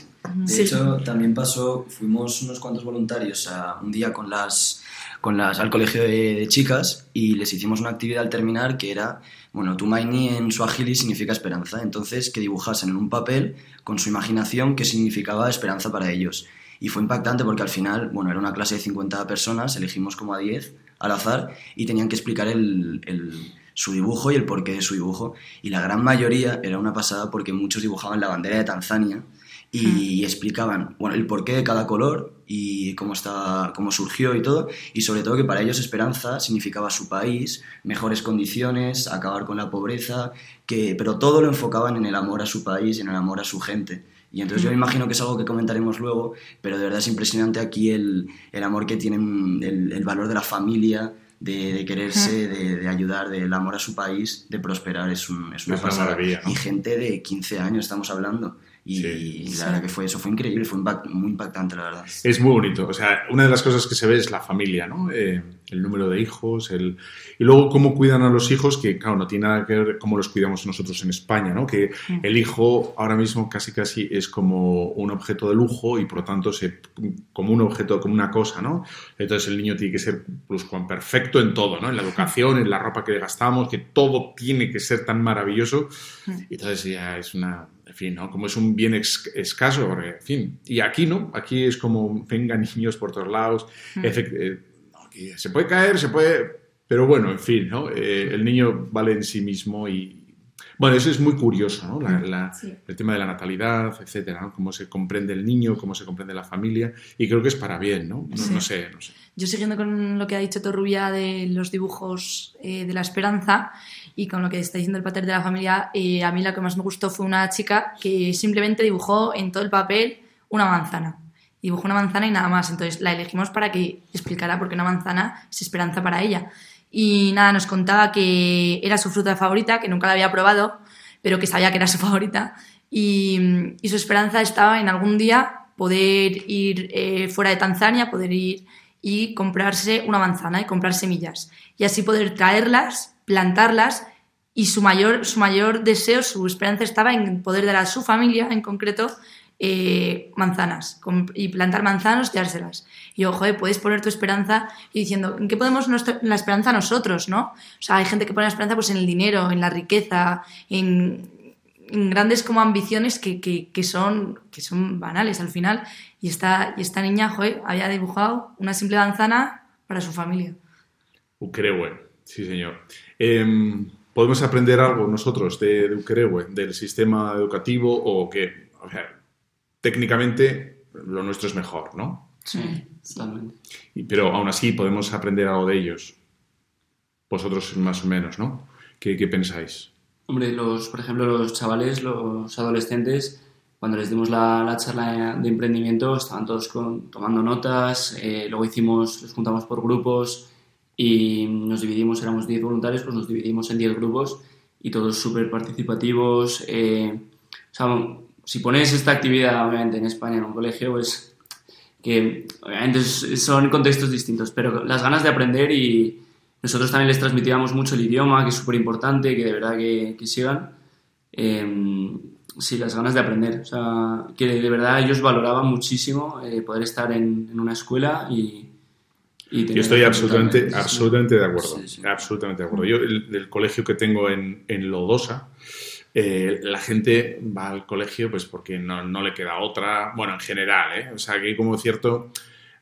De hecho, también pasó, fuimos unos cuantos voluntarios a, un día con las con las, al colegio de, de, chicas y les hicimos una actividad al terminar que era, bueno, Tumaini en Swahili significa esperanza, entonces que dibujasen en un papel con su imaginación qué significaba esperanza para ellos. Y fue impactante porque al final, bueno, era una clase de 50 personas, elegimos como a 10 al azar y tenían que explicar el, el, su dibujo y el porqué de su dibujo. Y la gran mayoría era una pasada porque muchos dibujaban la bandera de Tanzania y explicaban bueno, el porqué de cada color y cómo, está, cómo surgió y todo, y sobre todo que para ellos esperanza significaba su país, mejores condiciones, acabar con la pobreza, que, pero todo lo enfocaban en el amor a su país, en el amor a su gente. Y entonces yo me imagino que es algo que comentaremos luego, pero de verdad es impresionante aquí el, el amor que tienen, el, el valor de la familia, de, de quererse, de, de, ayudar, del amor a su país, de prosperar, es, un, es una es pasada. Una ¿no? Y gente de 15 años estamos hablando. Y sí, la sí. verdad que fue eso, fue increíble, fue impact, muy impactante, la verdad. Es muy bonito. O sea, una de las cosas que se ve es la familia, ¿no? Eh, el número de hijos, el... y luego cómo cuidan a los hijos, que claro, no tiene nada que ver cómo los cuidamos nosotros en España, ¿no? Que el hijo ahora mismo casi casi es como un objeto de lujo y por lo tanto se, como un objeto, como una cosa, ¿no? Entonces el niño tiene que ser pues, perfecto en todo, ¿no? En la educación, en la ropa que le gastamos, que todo tiene que ser tan maravilloso. Y entonces ya es una fin, ¿no? Como es un bien escaso, porque, en fin, y aquí no, aquí es como vengan niños por todos lados, mm. eh, se puede caer, se puede, Pero bueno, en fin, ¿no? Eh, el niño vale en sí mismo y... Bueno, eso es muy curioso, ¿no? La- la- Sí. El tema de la natalidad, etcétera, ¿no? Cómo se comprende el niño, cómo se comprende la familia. Y creo que es para bien, ¿no? No, Sí. no sé, no sé. Yo siguiendo con lo que ha dicho Torrubia de los dibujos eh, de la esperanza y con lo que está diciendo el pater de la familia, eh, a mí lo que más me gustó fue una chica que simplemente dibujó en todo el papel una manzana. Dibujó una manzana y nada más. Entonces la elegimos para que explicara por qué una manzana es esperanza para ella. Y nada, nos contaba que era su fruta favorita, que nunca la había probado, pero que sabía que era su favorita. Y, y su esperanza estaba en algún día poder ir eh, fuera de Tanzania, poder ir y comprarse una manzana y comprar semillas. Y así poder traerlas, plantarlas y su mayor, su mayor deseo, su esperanza estaba en poder dar a su familia en concreto eh, manzanas com- y plantar manzanas y dárselas. Y yo, joder, puedes poner tu esperanza y diciendo, ¿en qué podemos la esperanza nosotros, no? O sea, hay gente que pone la esperanza pues en el dinero, en la riqueza, en, en grandes como ambiciones que, que, que son, que son banales al final. Y esta, y esta niña, joder, había dibujado una simple manzana para su familia. Ucrehue, sí señor. Em, ¿Podemos aprender algo nosotros de, de Ucrehue, del sistema educativo o que, o sea, técnicamente lo nuestro es mejor, ¿no? Sí, totalmente. Pero aún así podemos aprender algo de ellos. Vosotros más o menos, ¿no? ¿Qué, qué pensáis? Hombre, los, por ejemplo, los chavales, los adolescentes, cuando les dimos la, la charla de emprendimiento, estaban todos con- tomando notas, eh, luego hicimos, los juntamos por grupos y nos dividimos, éramos 10 voluntarios, pues nos dividimos en 10 grupos y todos súper participativos. eh, o sea, si pones esta actividad, obviamente, en España, en un colegio, pues que obviamente son contextos distintos, pero las ganas de aprender y nosotros también les transmitíamos mucho el idioma, que es súper importante, que de verdad que, que sigan. Eh, sí, las ganas de aprender. O sea, que de verdad ellos valoraban muchísimo eh, poder estar en, en una escuela y, y Yo estoy absolutamente, absolutamente de acuerdo. Sí, sí. Absolutamente de acuerdo. Yo, el, el colegio que tengo en, en Lodosa, eh, la gente va al colegio pues porque no, no le queda otra, bueno, en general, ¿eh? O sea, que hay como cierto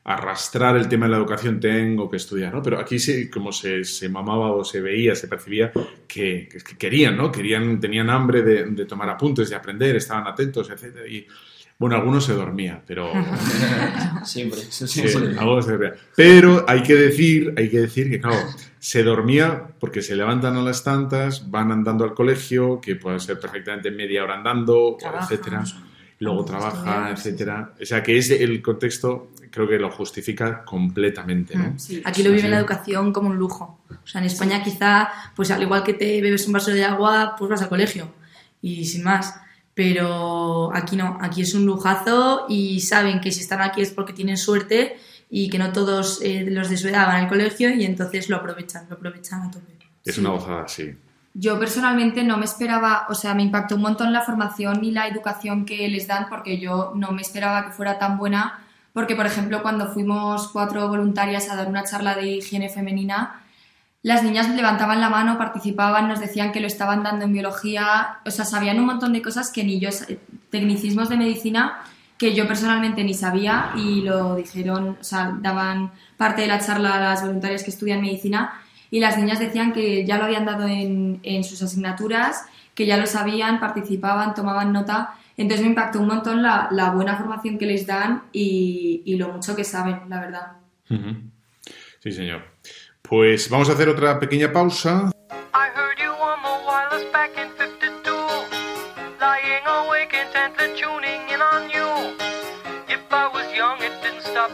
arrastrar el tema de la educación tengo que estudiar, ¿no? Pero aquí sí, como se, se mamaba o se veía, se percibía que, que- que querían, ¿no? Querían, tenían hambre de, de tomar apuntes, de aprender, estaban atentos, etc. Y, bueno, algunos se dormían, pero... Siempre, siempre. Pero hay que decir, hay que decir que, claro, se dormía porque se levantan a las tantas, van andando al colegio, que puede ser perfectamente media hora andando, Trabajan. etcétera. Luego trabaja, etcétera. O sea, que es el contexto, creo que lo justifica completamente, ¿no? Sí. Aquí lo viven Sí. la educación como un lujo. O sea, en España quizá, pues al igual que te bebes un vaso de agua, pues vas al colegio. Y sin más. Pero aquí no, aquí es un lujazo y saben que si están aquí es porque tienen suerte y que no todos eh, los de su edad van al colegio y entonces lo aprovechan, lo aprovechan a tope. Es Sí. una gozada, sí. Yo personalmente no me esperaba, o sea, me impactó un montón la formación y la educación que les dan porque yo no me esperaba que fuera tan buena. Porque, por ejemplo, cuando fuimos cuatro voluntarias a dar una charla de higiene femenina, las niñas levantaban la mano, participaban, nos decían que lo estaban dando en biología, o sea, sabían un montón de cosas que ni yo, tecnicismos de medicina que yo personalmente ni sabía y lo dijeron, o sea, daban parte de la charla a las voluntarias que estudian medicina y las niñas decían que ya lo habían dado en, en sus asignaturas, que ya lo sabían, participaban, tomaban nota. Entonces me impactó un montón la, la buena formación que les dan y, y lo mucho que saben, la verdad. Sí, señor. Pues vamos a hacer otra pequeña pausa. I heard you on the wireless back in 52. Lying awake intently tuning in on you. If I was young, it didn't stop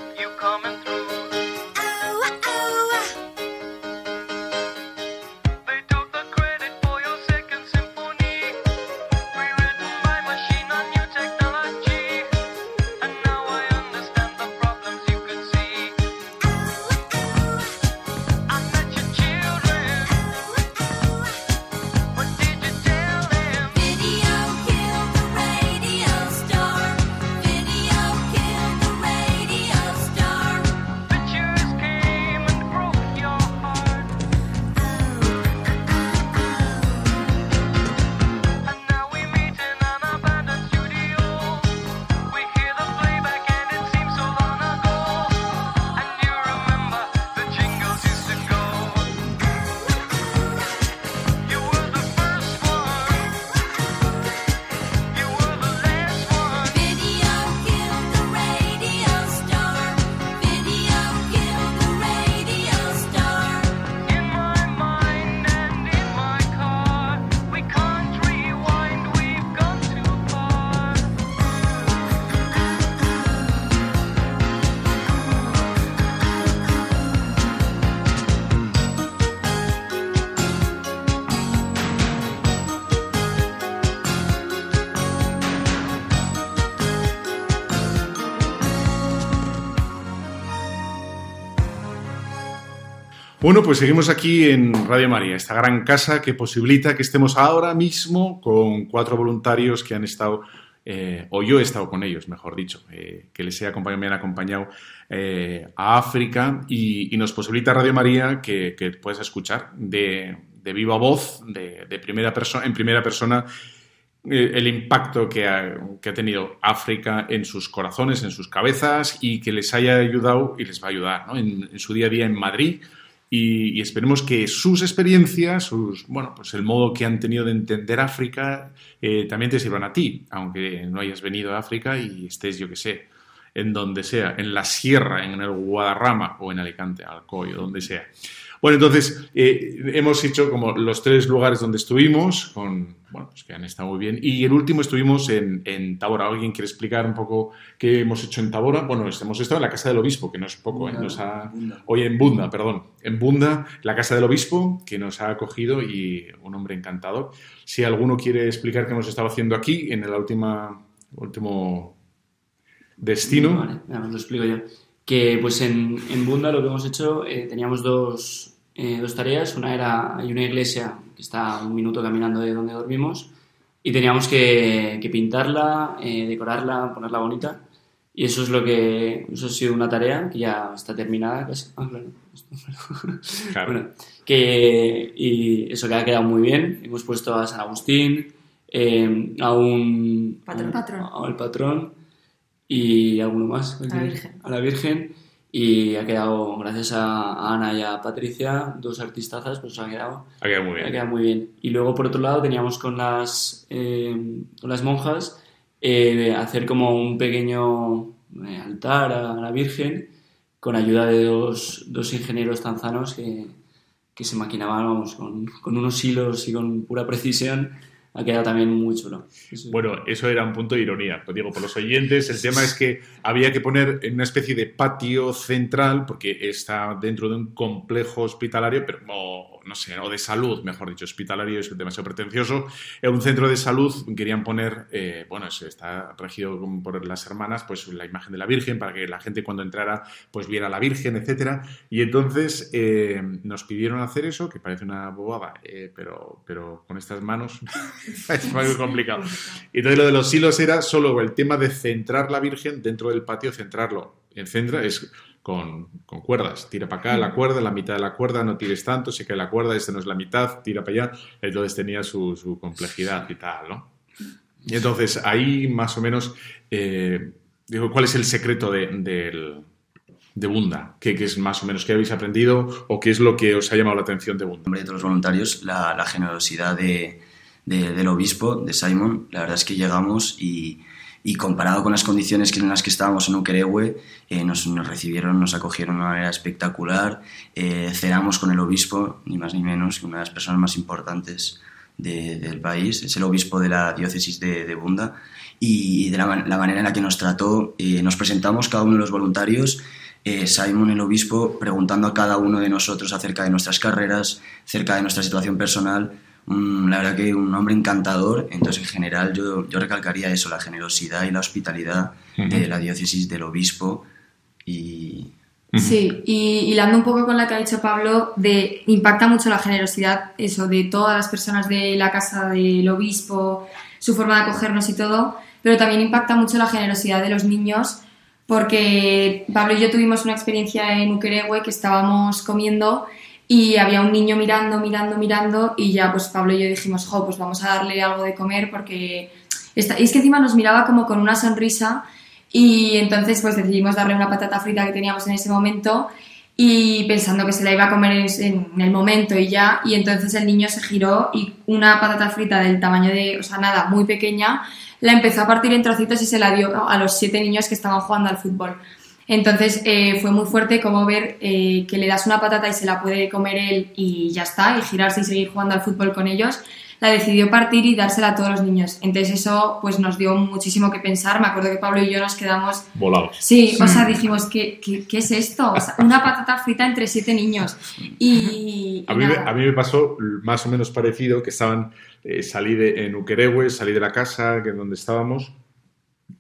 Bueno, pues seguimos aquí en Radio María, esta gran casa que posibilita que estemos ahora mismo con cuatro voluntarios que han estado, eh, o yo he estado con ellos, mejor dicho, eh, que les he acompañado, me han acompañado eh, a África y, nos posibilita Radio María que, que puedas escuchar de, de viva voz, de, de primera en primera persona, el impacto que ha, tenido África en sus corazones, en sus cabezas y que les haya ayudado y les va a ayudar ¿no? en su día a día en Madrid. Y, esperemos que sus experiencias, sus, bueno, pues el modo que han tenido de entender África, eh, también te sirvan a ti, aunque no hayas venido a África y estés, yo que sé, en donde sea, en la sierra, en el Guadarrama o en Alicante, Alcoy o donde sea. Bueno, entonces eh, hemos hecho como los tres lugares donde estuvimos, con, bueno, pues que han estado muy bien. Y el último estuvimos en, en Tabora. ¿Alguien quiere explicar un poco qué hemos hecho en Tabora? Bueno, hemos estado en la Casa del Obispo, que no es poco, ¿eh? Nos ha, Bunda. Hoy en Bunda, perdón. En Bunda, la Casa del Obispo, que nos ha acogido y un hombre encantador. Si alguno quiere explicar qué hemos estado haciendo aquí, en el última, último destino. Vale, ya os lo explico yo. Que pues en, en Bunda lo que hemos hecho, eh, teníamos dos, eh, dos tareas. Una era, hay una iglesia que está a un minuto caminando de donde dormimos y teníamos que, que pintarla, eh, decorarla, ponerla bonita. Y eso es lo que, eso ha sido una tarea que ya está terminada casi. Ah, claro. Claro. Bueno, que, y eso que ha quedado muy bien. Hemos puesto a San Agustín, eh, a un... Patrón. a. Al patrón y alguno más. A la Virgen. A la Virgen. Y ha quedado, gracias a Ana y a Patricia, dos artistazas, pues ha quedado, Ha quedado muy ha bien. quedado muy bien. Y luego, por otro lado, teníamos con las, eh, con las monjas eh, hacer como un pequeño eh, altar a la Virgen con ayuda de dos, dos ingenieros tanzanos que, que se maquinaban vamos, con, con unos hilos y con pura precisión. Ha quedado también muy chulo. Sí. Bueno, eso era un punto de ironía, lo digo por los oyentes. El tema es que había que poner en una especie de patio central, porque está dentro de un complejo hospitalario, pero no sé, o de salud, mejor dicho, hospitalario es demasiado pretencioso. En un centro de salud querían poner, eh, bueno, está regido por las hermanas, pues la imagen de la Virgen para que la gente cuando entrara pues viera a la Virgen, etcétera. Y entonces eh, nos pidieron hacer eso, que parece una bobada, eh, pero, pero con estas manos es muy complicado. Y entonces lo de los hilos era solo el tema de centrar la Virgen dentro del patio, centrarlo. En centra es con, con cuerdas. Tira para acá la cuerda, la mitad de la cuerda, no tires tanto, se cae la cuerda, esta no es la mitad, tira para allá. Entonces tenía su, su complejidad y tal, ¿no? Y entonces ahí más o menos, eh, digo, ¿cuál es el secreto de, del- de Bunda? ¿Qué, qué es más o menos qué habéis aprendido o qué es lo que os ha llamado la atención de Bunda? nombre de todos los voluntarios, la, la generosidad de, de- del obispo, de Simon. La verdad es que llegamos y, comparado con las condiciones en las que estábamos en Ukerewe, eh, nos, recibieron, nos acogieron de una manera espectacular. Eh, cenamos con el obispo, ni más ni menos, una de las personas más importantes de- del país. Es el obispo de la diócesis de, Bunda. Y de la manera en la que nos trató, eh, nos presentamos cada uno de los voluntarios eh, Simon, el obispo, preguntando a cada uno de nosotros acerca de nuestras carreras, acerca de nuestra situación personal. Mm, la verdad que un hombre encantador. Entonces, en general, yo, yo recalcaría eso, la generosidad y la hospitalidad de la diócesis del obispo. Y Sí, y hilando un poco con la que ha dicho Pablo, de, impacta mucho la generosidad, eso, de todas las personas de la casa del obispo, su forma de acogernos y todo, pero también impacta mucho la generosidad de los niños, porque Pablo y yo tuvimos una experiencia en Ukerewe que estábamos comiendo y había un niño mirando, mirando, mirando, y ya pues Pablo y yo dijimos, jo, pues vamos a darle algo de comer porque... Está... Y es que encima nos miraba como con una sonrisa y entonces pues decidimos darle una patata frita que teníamos en ese momento y pensando que se la iba a comer en, en el momento y ya, y entonces el niño se giró y una patata frita del tamaño de, o sea, nada, muy pequeña, la empezó a partir en trocitos y se la dio a los siete niños que estaban jugando al fútbol. Entonces eh, fue muy fuerte como ver eh, que le das una patata y se la puede comer él y ya está, y girarse y seguir jugando al fútbol con ellos. La decidió partir y dársela a todos los niños. Entonces eso pues nos dio muchísimo que pensar. Me acuerdo que Pablo y yo nos quedamos Volados. Sí, o sea, dijimos, ¿qué, qué, qué es esto? O sea, una patata frita entre siete niños. Y, A mí, a mí me pasó más o menos parecido, que estaban, eh, salí de, en Ukerewe, salí de la casa que donde estábamos,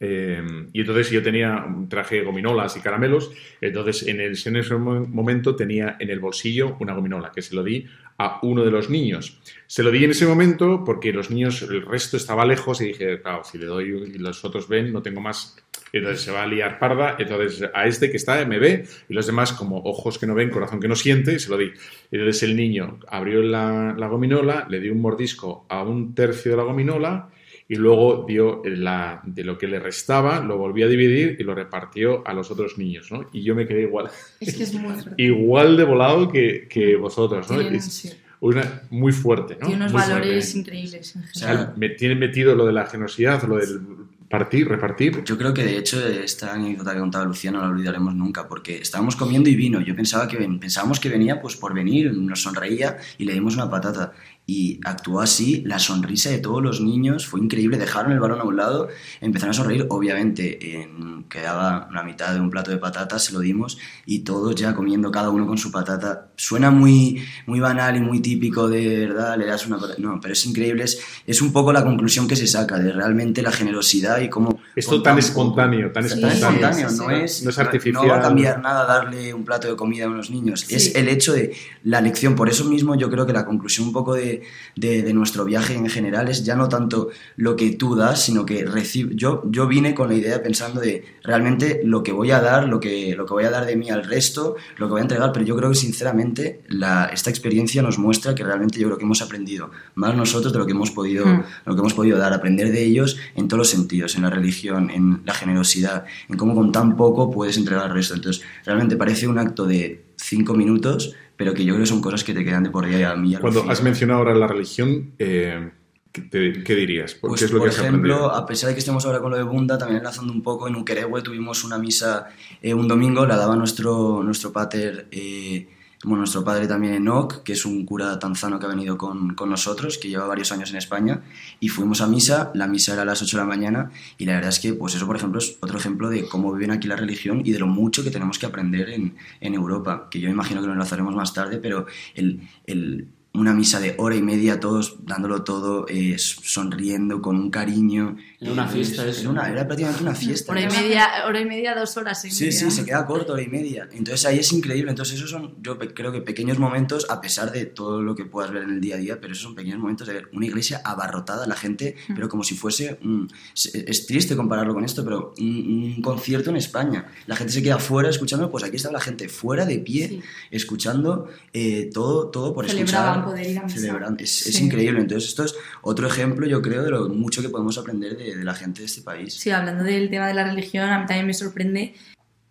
Eh, y entonces yo tenía traje de gominolas y caramelos. Entonces en, el, en ese mo- momento tenía en el bolsillo una gominola que se lo di a uno de los niños. Se lo di en ese momento porque los niños, el resto estaba lejos y dije, claro, si le doy y los otros ven, no tengo más. Entonces se va a liar parda. Entonces a este que está me ve y los demás, como ojos que no ven, corazón que no siente, se lo di. Entonces el niño abrió la, la gominola, le dio un mordisco a un tercio de la gominola y luego dio la, de lo que le restaba, lo volvió a dividir y lo repartió a los otros niños, ¿no? Y yo me quedé igual, Es que es muy fuerte. igual de volado que, que vosotros, ¿no? Tienen, Es sí, una, muy fuerte, ¿no? tiene unos Muy valores fuerte. increíbles. O sea, Me tienen metido lo de la generosidad, lo del partir, repartir. Yo creo que de hecho esta anécdota que contaba Lucía no la olvidaremos nunca porque estábamos comiendo y vino. Yo pensaba que ven- pensábamos que venía pues por venir, nos sonreía y le dimos una patata. Y actuó así, la sonrisa de todos los niños fue increíble. Dejaron el balón a un lado, empezaron a sonreír. Obviamente en- quedaba la mitad de un plato de patatas, se lo dimos y todos ya comiendo cada uno con su patata. Suena muy, muy banal y muy típico de verdad, le das una patata. No, pero es increíble. Es, es un poco la conclusión que se saca de realmente la generosidad y cómo. Esto tan espontáneo, tan espontáneo. espontáneo, sí, no sí. es, No es artificial. No va a cambiar nada darle un plato de comida a unos niños. Sí. Es el hecho de la lección. Por eso mismo yo creo que la conclusión un poco de, de- de nuestro viaje en general es ya no tanto lo que tú das, sino que recibe. Yo, yo vine con la idea pensando de realmente lo que voy a dar, lo que, lo que voy a dar de mí al resto, lo que voy a entregar, pero yo creo que sinceramente la, esta experiencia nos muestra que realmente yo creo que hemos aprendido más nosotros de lo que hemos podido, Mm. lo que hemos podido dar, aprender de ellos en todos los sentidos, en la religión, en la generosidad, en cómo con tan poco puedes entregar al resto. Entonces, realmente parece un acto de cinco minutos, pero que yo creo que son cosas que te quedan de por día y a mí. a Cuando has mencionado ahora la religión, eh, ¿qué, dirías? ¿Por Pues, ¿Qué es lo por que has ejemplo, aprendido? a pesar de que estemos ahora con lo de Bunda, también enlazando un poco, en Ukerewe tuvimos una misa eh, un domingo, la daba nuestro, nuestro pater, eh, bueno, nuestro padre también Enoch, que es un cura tanzano que ha venido con, con nosotros, que lleva varios años en España, y fuimos a misa, la misa era a las 8 de la mañana, y la verdad es que, pues eso, por ejemplo, es otro ejemplo de cómo viven aquí la religión y de lo mucho que tenemos que aprender en, en Europa, que yo imagino que lo enlazaremos más tarde, pero el, el- una misa de hora y media, todos dándolo todo, eh, sonriendo, con un cariño. Era una Eh, fiesta era, eso. una- era prácticamente una fiesta. Hora y media, hora y media, dos horas y Sí, media. sí, se queda corto, hora y media. Entonces ahí es increíble. Entonces esos son, yo creo que pequeños momentos, a pesar de todo lo que puedas ver en el día a día, pero esos son pequeños momentos de ver una iglesia abarrotada, la gente, pero como si fuese, un- es, es triste compararlo con esto, pero un, un concierto en España. La gente se queda fuera escuchando, pues aquí está la gente fuera de pie, Sí. escuchando eh, todo, todo por Celebraban escuchar. Poder ir a misa. Celebran- Es, es Sí. increíble. Entonces esto es otro ejemplo, yo creo, de lo mucho que podemos aprender de, de la gente de este país. Sí, hablando del tema de la religión, a mí también me sorprende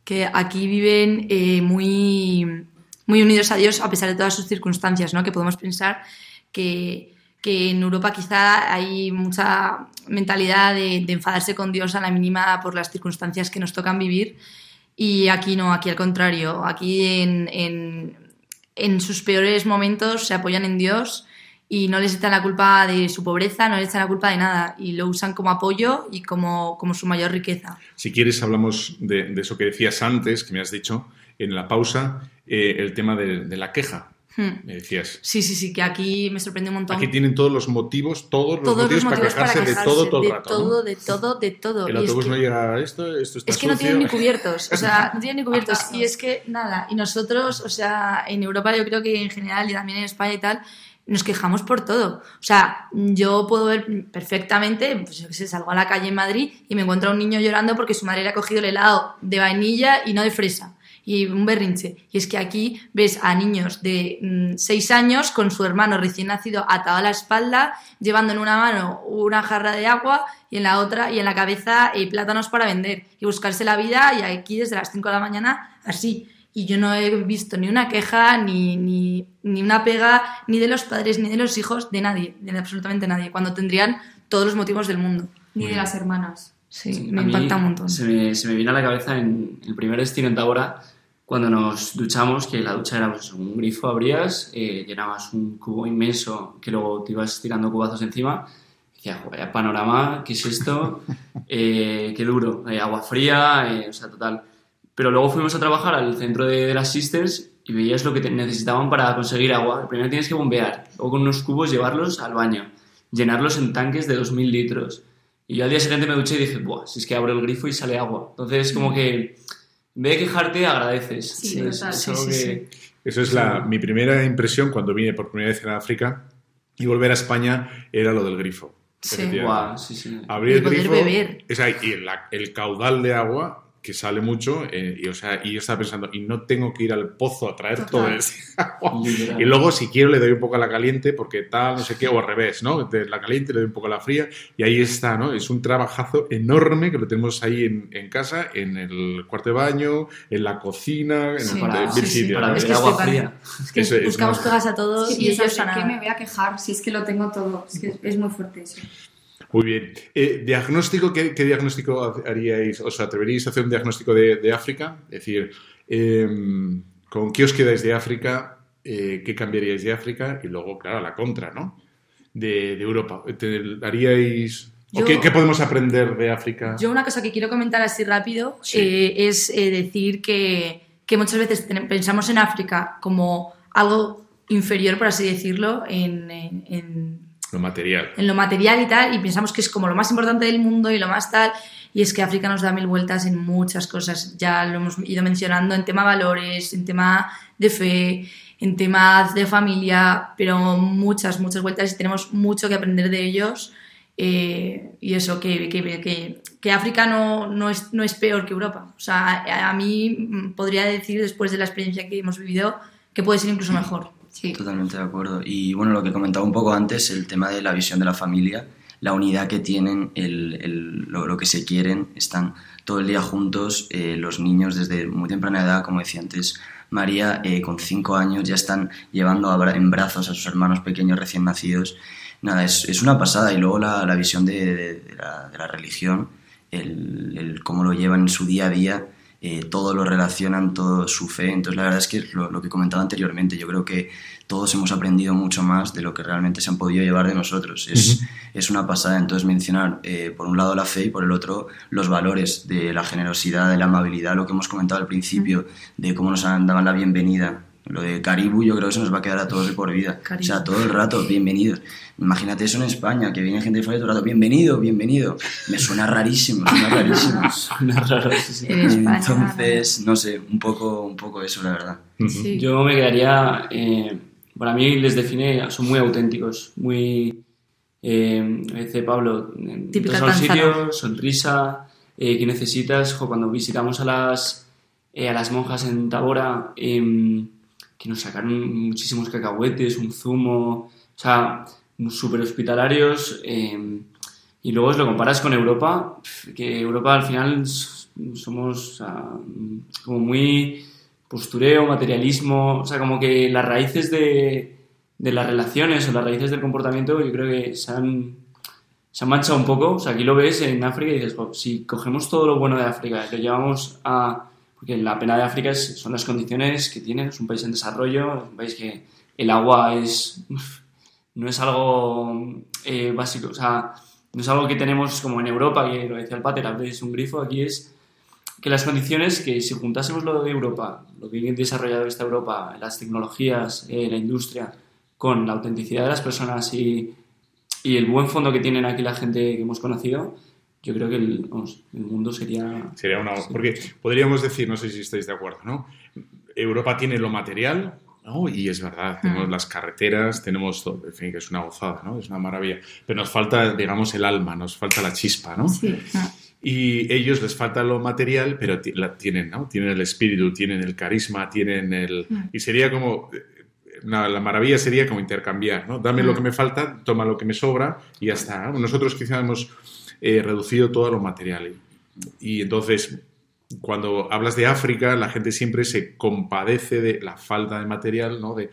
que aquí viven eh, muy, muy unidos a Dios a pesar de todas sus circunstancias, ¿no? Que podemos pensar que, que en Europa quizá hay mucha mentalidad de, de enfadarse con Dios a la mínima por las circunstancias que nos tocan vivir y aquí no, aquí al contrario, aquí en, en, en sus peores momentos se apoyan en Dios y no les echan la culpa de su pobreza, no les echan la culpa de nada y lo usan como apoyo y como, como su mayor riqueza. Si quieres, hablamos de, eso que decías antes, que me has dicho en la pausa, eh, el tema de la queja. Hmm. Me decías. Sí, sí, sí, que aquí me sorprende un montón. Aquí tienen todos los motivos, todos los motivos, los motivos para, quejarse de todo todo el de rato. ¿no? todo, de todo, de todo. El Y es autobús que- no llega a esto, esto está Es que no tienen ni cubiertos, o sea, no tienen ni cubiertos. Y es que nada, y nosotros, o sea, en Europa yo creo que en general y también en España y tal, nos quejamos por todo. O sea, yo puedo ver perfectamente, pues yo que sé, salgo a la calle en Madrid y me encuentro a un niño llorando porque su madre le ha cogido el helado de vainilla y no de fresa. Y un berrinche. Y es que aquí ves a niños de 6 años con su hermano recién nacido atado a la espalda, llevando en una mano una jarra de agua y en la otra y en la cabeza eh, plátanos para vender y buscarse la vida y aquí desde las 5 de la mañana así. Y yo no he visto ni una queja, ni, ni, ni una pega, ni de los padres, ni de los hijos, de nadie, de absolutamente nadie, cuando tendrían todos los motivos del mundo. Ni de las hermanas. Sí, Sí, me impacta un montón. Se me, se me vino a la cabeza en el primer destino en Tabora, cuando nos duchamos, que la ducha era pues, un grifo, abrías, eh, llenabas un cubo inmenso que luego te ibas tirando cubazos encima. Y decía, joder, panorama, ¿qué es esto? Eh, qué duro, eh, agua fría, eh, o sea, total. Pero luego fuimos a trabajar al centro de, de las Sisters y veías lo que te- necesitaban para conseguir agua. Primero tienes que bombear, luego con unos cubos llevarlos al baño, llenarlos en tanques de 2.000 litros. Y yo al día siguiente me duché y dije, buah, si es que abro el grifo y sale agua. Entonces, como que en vez de quejarte, agradeces. Sí, Es- total. es Sí, algo sí, que- Eso es la, mi primera impresión cuando vine por primera vez a África y volver a España era lo del grifo. Sí. Abrir Y el poder grifo, beber. o sea, y el caudal de agua que sale mucho, eh, y, o sea, y yo estaba pensando, y no tengo que ir al pozo a traer Total. todo ese agua. Y luego, si quiero, le doy un poco a la caliente, porque tal, no sé qué, o al revés, ¿no? De la caliente le doy un poco a la fría, y ahí está, ¿no? Es un trabajazo enorme que lo tenemos ahí en, en casa, en el cuarto de baño, en la cocina, en Sí, para, sí, sí, para ¿no? Es que agua fría. Es que Eso es buscamos más- pegas a todos Sí, y ellos piensas, a ¿de qué nada. me voy a quejar si es que lo tengo todo? Es que es muy fuerte eso. Muy bien. Eh, ¿Diagnóstico? ¿qué, qué diagnóstico haríais? ¿Os atreveríais a hacer un diagnóstico de, de África? Es decir, eh, ¿con qué os quedáis de África? Eh, ¿Qué cambiaríais de África? Y luego, claro, la contra, ¿no? De, de Europa. ¿Te- ¿Haríais...? ¿O Yo- qué, qué podemos aprender de África? Yo una cosa que quiero comentar así rápido Sí. eh, es eh, decir que, que muchas veces pensamos en África como algo inferior, por así decirlo, en, en- en- Material. en lo material y tal, y pensamos que es como lo más importante del mundo y lo más tal, y es que África nos da mil vueltas en muchas cosas, ya lo hemos ido mencionando en tema valores, en tema de fe, en temas de familia, pero muchas, muchas vueltas y tenemos mucho que aprender de ellos. eh, y eso, que, que, que, África no, no, es, no es peor que Europa. O sea, a, a mí podría decir, después de la experiencia que hemos vivido, que puede ser incluso mejor. Sí. Totalmente de acuerdo. Y bueno, lo que comentaba un poco antes, el tema de la visión de la familia, la unidad que tienen, el, el- lo, lo que se quieren, están todo el día juntos, eh, los niños desde muy temprana edad, como decía antes María, eh, con cinco años ya están llevando a en brazos a sus hermanos pequeños recién nacidos. Nada, es, es una pasada. Y luego la, la visión de, de- de la, de la religión, el, el cómo lo llevan en su día a día, eh, todo lo relacionan, todo su fe. Entonces, la verdad es que lo, lo que comentaba anteriormente, yo creo que todos hemos aprendido mucho más de lo que realmente se han podido llevar de nosotros. Es, es una pasada. Entonces, mencionar eh, por un lado la fe y por el otro los valores de la generosidad, de la amabilidad, lo que hemos comentado al principio, de cómo nos han- daban la bienvenida. Lo de Caribu yo creo que se nos va a quedar a todos de por vida. Caribu. O sea, todo el rato, bienvenidos. Imagínate eso en España, que viene gente de fuera todo el rato, bienvenido, bienvenido. Me suena rarísimo, suena rarísimo. Suena España, Entonces, no sé, un poco, un poco eso, la verdad. Sí. Yo me quedaría, eh, para mí les define, son muy auténticos, muy, eh, dice Pablo, Típica entras a un tanzana. sitio, sonrisa, eh, que necesitas, jo, cuando visitamos a las, eh, a las monjas en Tabora, em, que nos sacaron muchísimos cacahuetes, un zumo, o sea, súper hospitalarios, em, y luego si lo comparas con Europa, que Europa al final somos como muy postureo, materialismo, o sea, como que las raíces de, de las relaciones o las raíces del comportamiento yo creo que se han, se han manchado un poco. O sea, aquí lo ves en África y dices, "Jo, si cogemos todo lo bueno de África y lo llevamos a... Porque la pena de África es- son las condiciones que tienen, es un país en desarrollo, es un país que el agua es... no es algo eh, básico, o sea, no es algo que tenemos como en Europa, que lo decía el Pater, abres un grifo, aquí es que las condiciones que si juntásemos lo de Europa, lo que ha desarrollado esta Europa, las tecnologías, eh, la industria, con la autenticidad de las personas y, y el buen fondo que tienen aquí la gente que hemos conocido, yo creo que el, vamos, el mundo sería... Sería una... Porque podríamos decir, no sé si estáis de acuerdo, ¿no? Europa tiene lo material, ¿no? Y es verdad, tenemos las carreteras, tenemos todo, en fin, que es una gozada, ¿no? Es una maravilla. Pero nos falta, digamos, el alma, nos falta la chispa, ¿no? Sí. Y ellos les falta lo material, pero la tienen, ¿no? Tienen el espíritu, tienen el carisma, tienen el... Y sería como... la maravilla sería como intercambiar, ¿no? Dame lo que me falta, toma lo que me sobra y ya está. ¿no? Nosotros quizá hemos eh, reducido todo a lo material. Y, y entonces, cuando hablas de África, la gente siempre se compadece de la falta de material, ¿no? De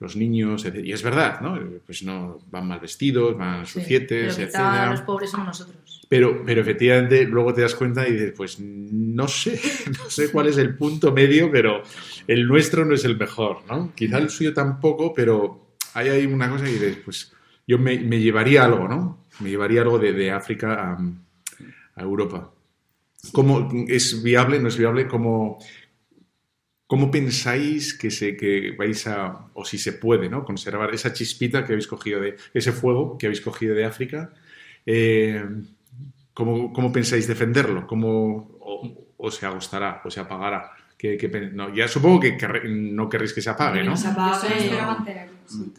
los niños, etc. y es verdad, ¿no? Pues no van mal vestidos, van Sí, sucietes, pero etc. los pobres somos nosotros. Pero, pero efectivamente luego te das cuenta y dices, pues no sé, no sé cuál es el punto medio, pero el nuestro no es el mejor, ¿no? Quizá el suyo tampoco, pero hay ahí una cosa que dices, pues yo me, me llevaría algo, ¿no? Me llevaría algo de, de África a, a Europa. ¿Cómo es viable, no es viable? ¿Cómo, cómo pensáis que, se, que vais a, o si se puede, ¿no? Conservar esa chispita que habéis cogido de, ese fuego que habéis cogido de África? Eh, ¿cómo, cómo pensáis defenderlo? ¿Cómo o, o se agostará o se apagará? ¿Qué- qué pen- no, ya supongo que querré- no querréis que se apague, Que ¿no? no se apague. sí.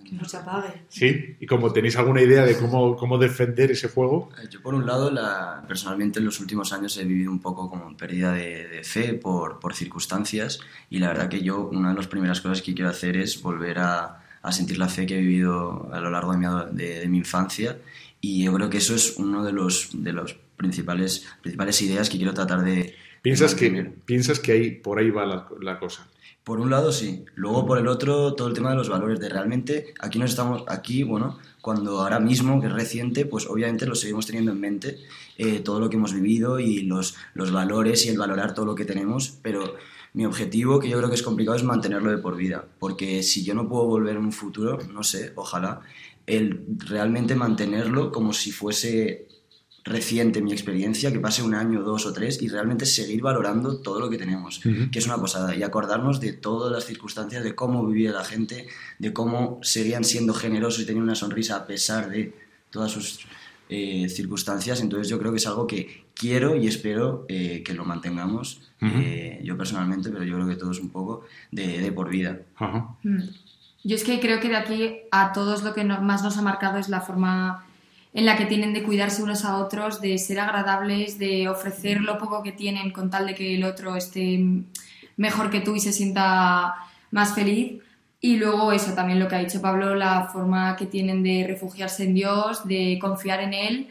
Que no se apague. Sí, y como tenéis alguna idea de cómo, cómo defender ese fuego, Eh, Yo, por un lado, la- personalmente en los últimos años he vivido un poco como pérdida de, de fe por, por circunstancias y la verdad que yo una de las primeras cosas que quiero hacer es volver a, a sentir la fe que he vivido a lo largo de mi, de, de mi infancia y yo creo que eso es uno de los, de los principales, principales ideas que quiero tratar de... piensas que, piensas que ahí, por ahí va la, la cosa. Por un lado sí, luego por el otro todo el tema de los valores, de realmente aquí nos estamos, aquí, bueno, cuando ahora mismo, que es reciente, pues obviamente lo seguimos teniendo en mente, eh, todo lo que hemos vivido y los, los valores y el valorar todo lo que tenemos, pero mi objetivo, que yo creo que es complicado, es mantenerlo de por vida, porque si yo no puedo volver en un futuro, no sé, ojalá, el realmente mantenerlo como si fuese reciente mi experiencia, que pase un año, dos o tres, y realmente seguir valorando todo lo que tenemos, que es una pasada, y acordarnos de todas las circunstancias, de cómo vivía la gente, de cómo seguían siendo generosos y tenían una sonrisa a pesar de todas sus eh, circunstancias. Entonces yo creo que es algo que quiero y espero eh, que lo mantengamos, eh, yo personalmente, pero yo creo que todos un poco, de, de por vida. Mm. Yo es que creo que de aquí a todos lo que no- más nos ha marcado es la forma en la que tienen de cuidarse unos a otros, de ser agradables, de ofrecer lo poco que tienen con tal de que el otro esté mejor que tú y se sienta más feliz. Y luego eso, también lo que ha dicho Pablo, la forma que tienen de refugiarse en Dios, de confiar en Él,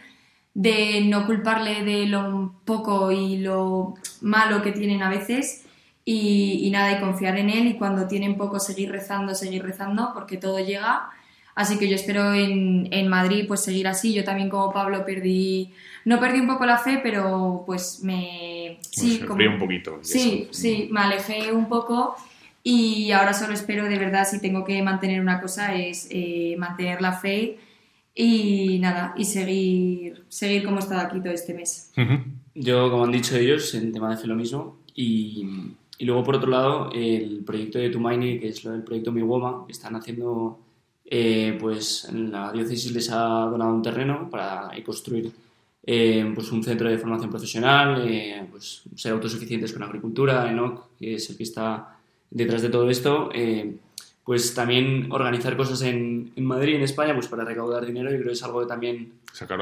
de no culparle de lo poco y lo malo que tienen a veces y, y nada, y confiar en Él y cuando tienen poco seguir rezando, seguir rezando, porque todo llega. Así que yo espero en, en Madrid pues seguir así. Yo también como Pablo perdí, no perdí un poco la fe, pero pues me... Sí, se como- un poquito. Sí, eso. sí, me alejé un poco y ahora solo espero de verdad, si tengo que mantener una cosa, es eh, mantener la fe y nada, y seguir, seguir como he estado aquí todo este mes. Yo, como han dicho ellos, en tema de fe lo mismo. Y, y luego, por otro lado, el proyecto de Tumaini, que es lo del proyecto Mi que están haciendo, eh, pues la diócesis les ha donado un terreno para ahí construir eh, pues un centro de formación profesional, eh, pues ser autosuficientes con agricultura, ENOC, que es el que está detrás de todo esto. eh, pues también organizar cosas en, en Madrid, en España, pues para recaudar dinero, yo creo que es algo que también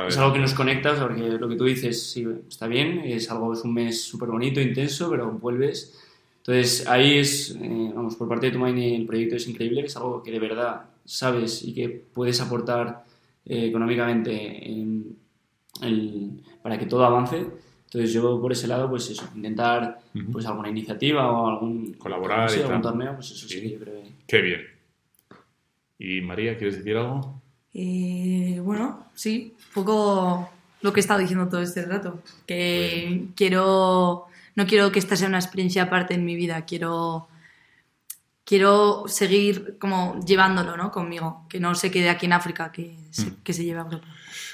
es algo que nos conecta, o sea, porque lo que tú dices sí, está bien, es algo, es un mes súper bonito, intenso, pero vuelves. Entonces, ahí es, eh, vamos, por parte de Tumaini el proyecto es increíble, es algo que de verdad sabes y que puedes aportar eh, económicamente en- en- para que todo avance. Entonces, yo por ese lado, pues eso, intentar Ujú. pues alguna iniciativa o algún, Colaborar sí, y algún tal. torneo, pues eso sí, Sí. que yo creo que... Qué bien. Y María, ¿quieres decir algo? Eh, bueno, sí, un poco lo que he estado diciendo todo este rato. Que quiero, no quiero que esta sea una experiencia aparte en mi vida, quiero, quiero seguir como llevándolo ¿no? conmigo, que no se quede aquí en África, que se, Mm. que se lleve a Europa.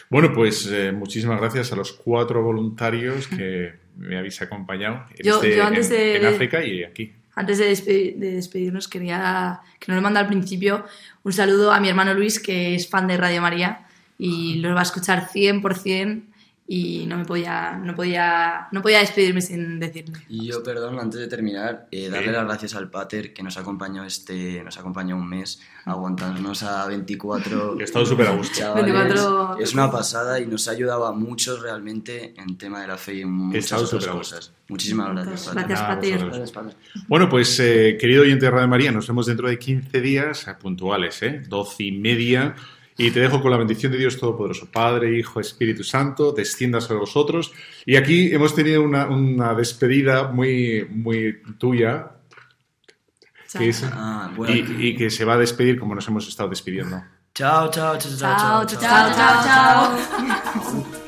Bueno, pues eh, muchísimas gracias a los cuatro voluntarios que me habéis acompañado en, Yo- este- yo antes en- de- en África y aquí. Antes de, despe- de despedirnos, quería que nos lo manda al principio un saludo a mi hermano Luis, que es fan de Radio María y lo va a escuchar 100% y no me podía, no podía, no podía despedirme sin decirle. Y yo, perdón, antes de terminar, eh, darle las gracias al Pater que nos acompañó este, nos acompañó un mes, aguantarnos a 24 He estado súper a gusto. chavales. 24 Es una pasada y nos ha ayudado a muchos realmente en tema de la fe y en muchas otras cosas. Muchísimas gracias, Pater. Gracias, Pater. Gracias, Pablo. Bueno, pues eh, querido oyente de Radio María, nos vemos dentro de 15 días, puntuales, ¿eh? 12 y media. Y te dejo con la bendición de Dios Todopoderoso, Padre, Hijo, Espíritu Santo, descienda sobre vosotros. Y aquí hemos tenido una, una despedida muy, muy tuya, que es- Ah, bueno. y, y que se va a despedir como nos hemos estado despidiendo. Chao, chao, chao, chao, Chao, chao, chao, chao, chao.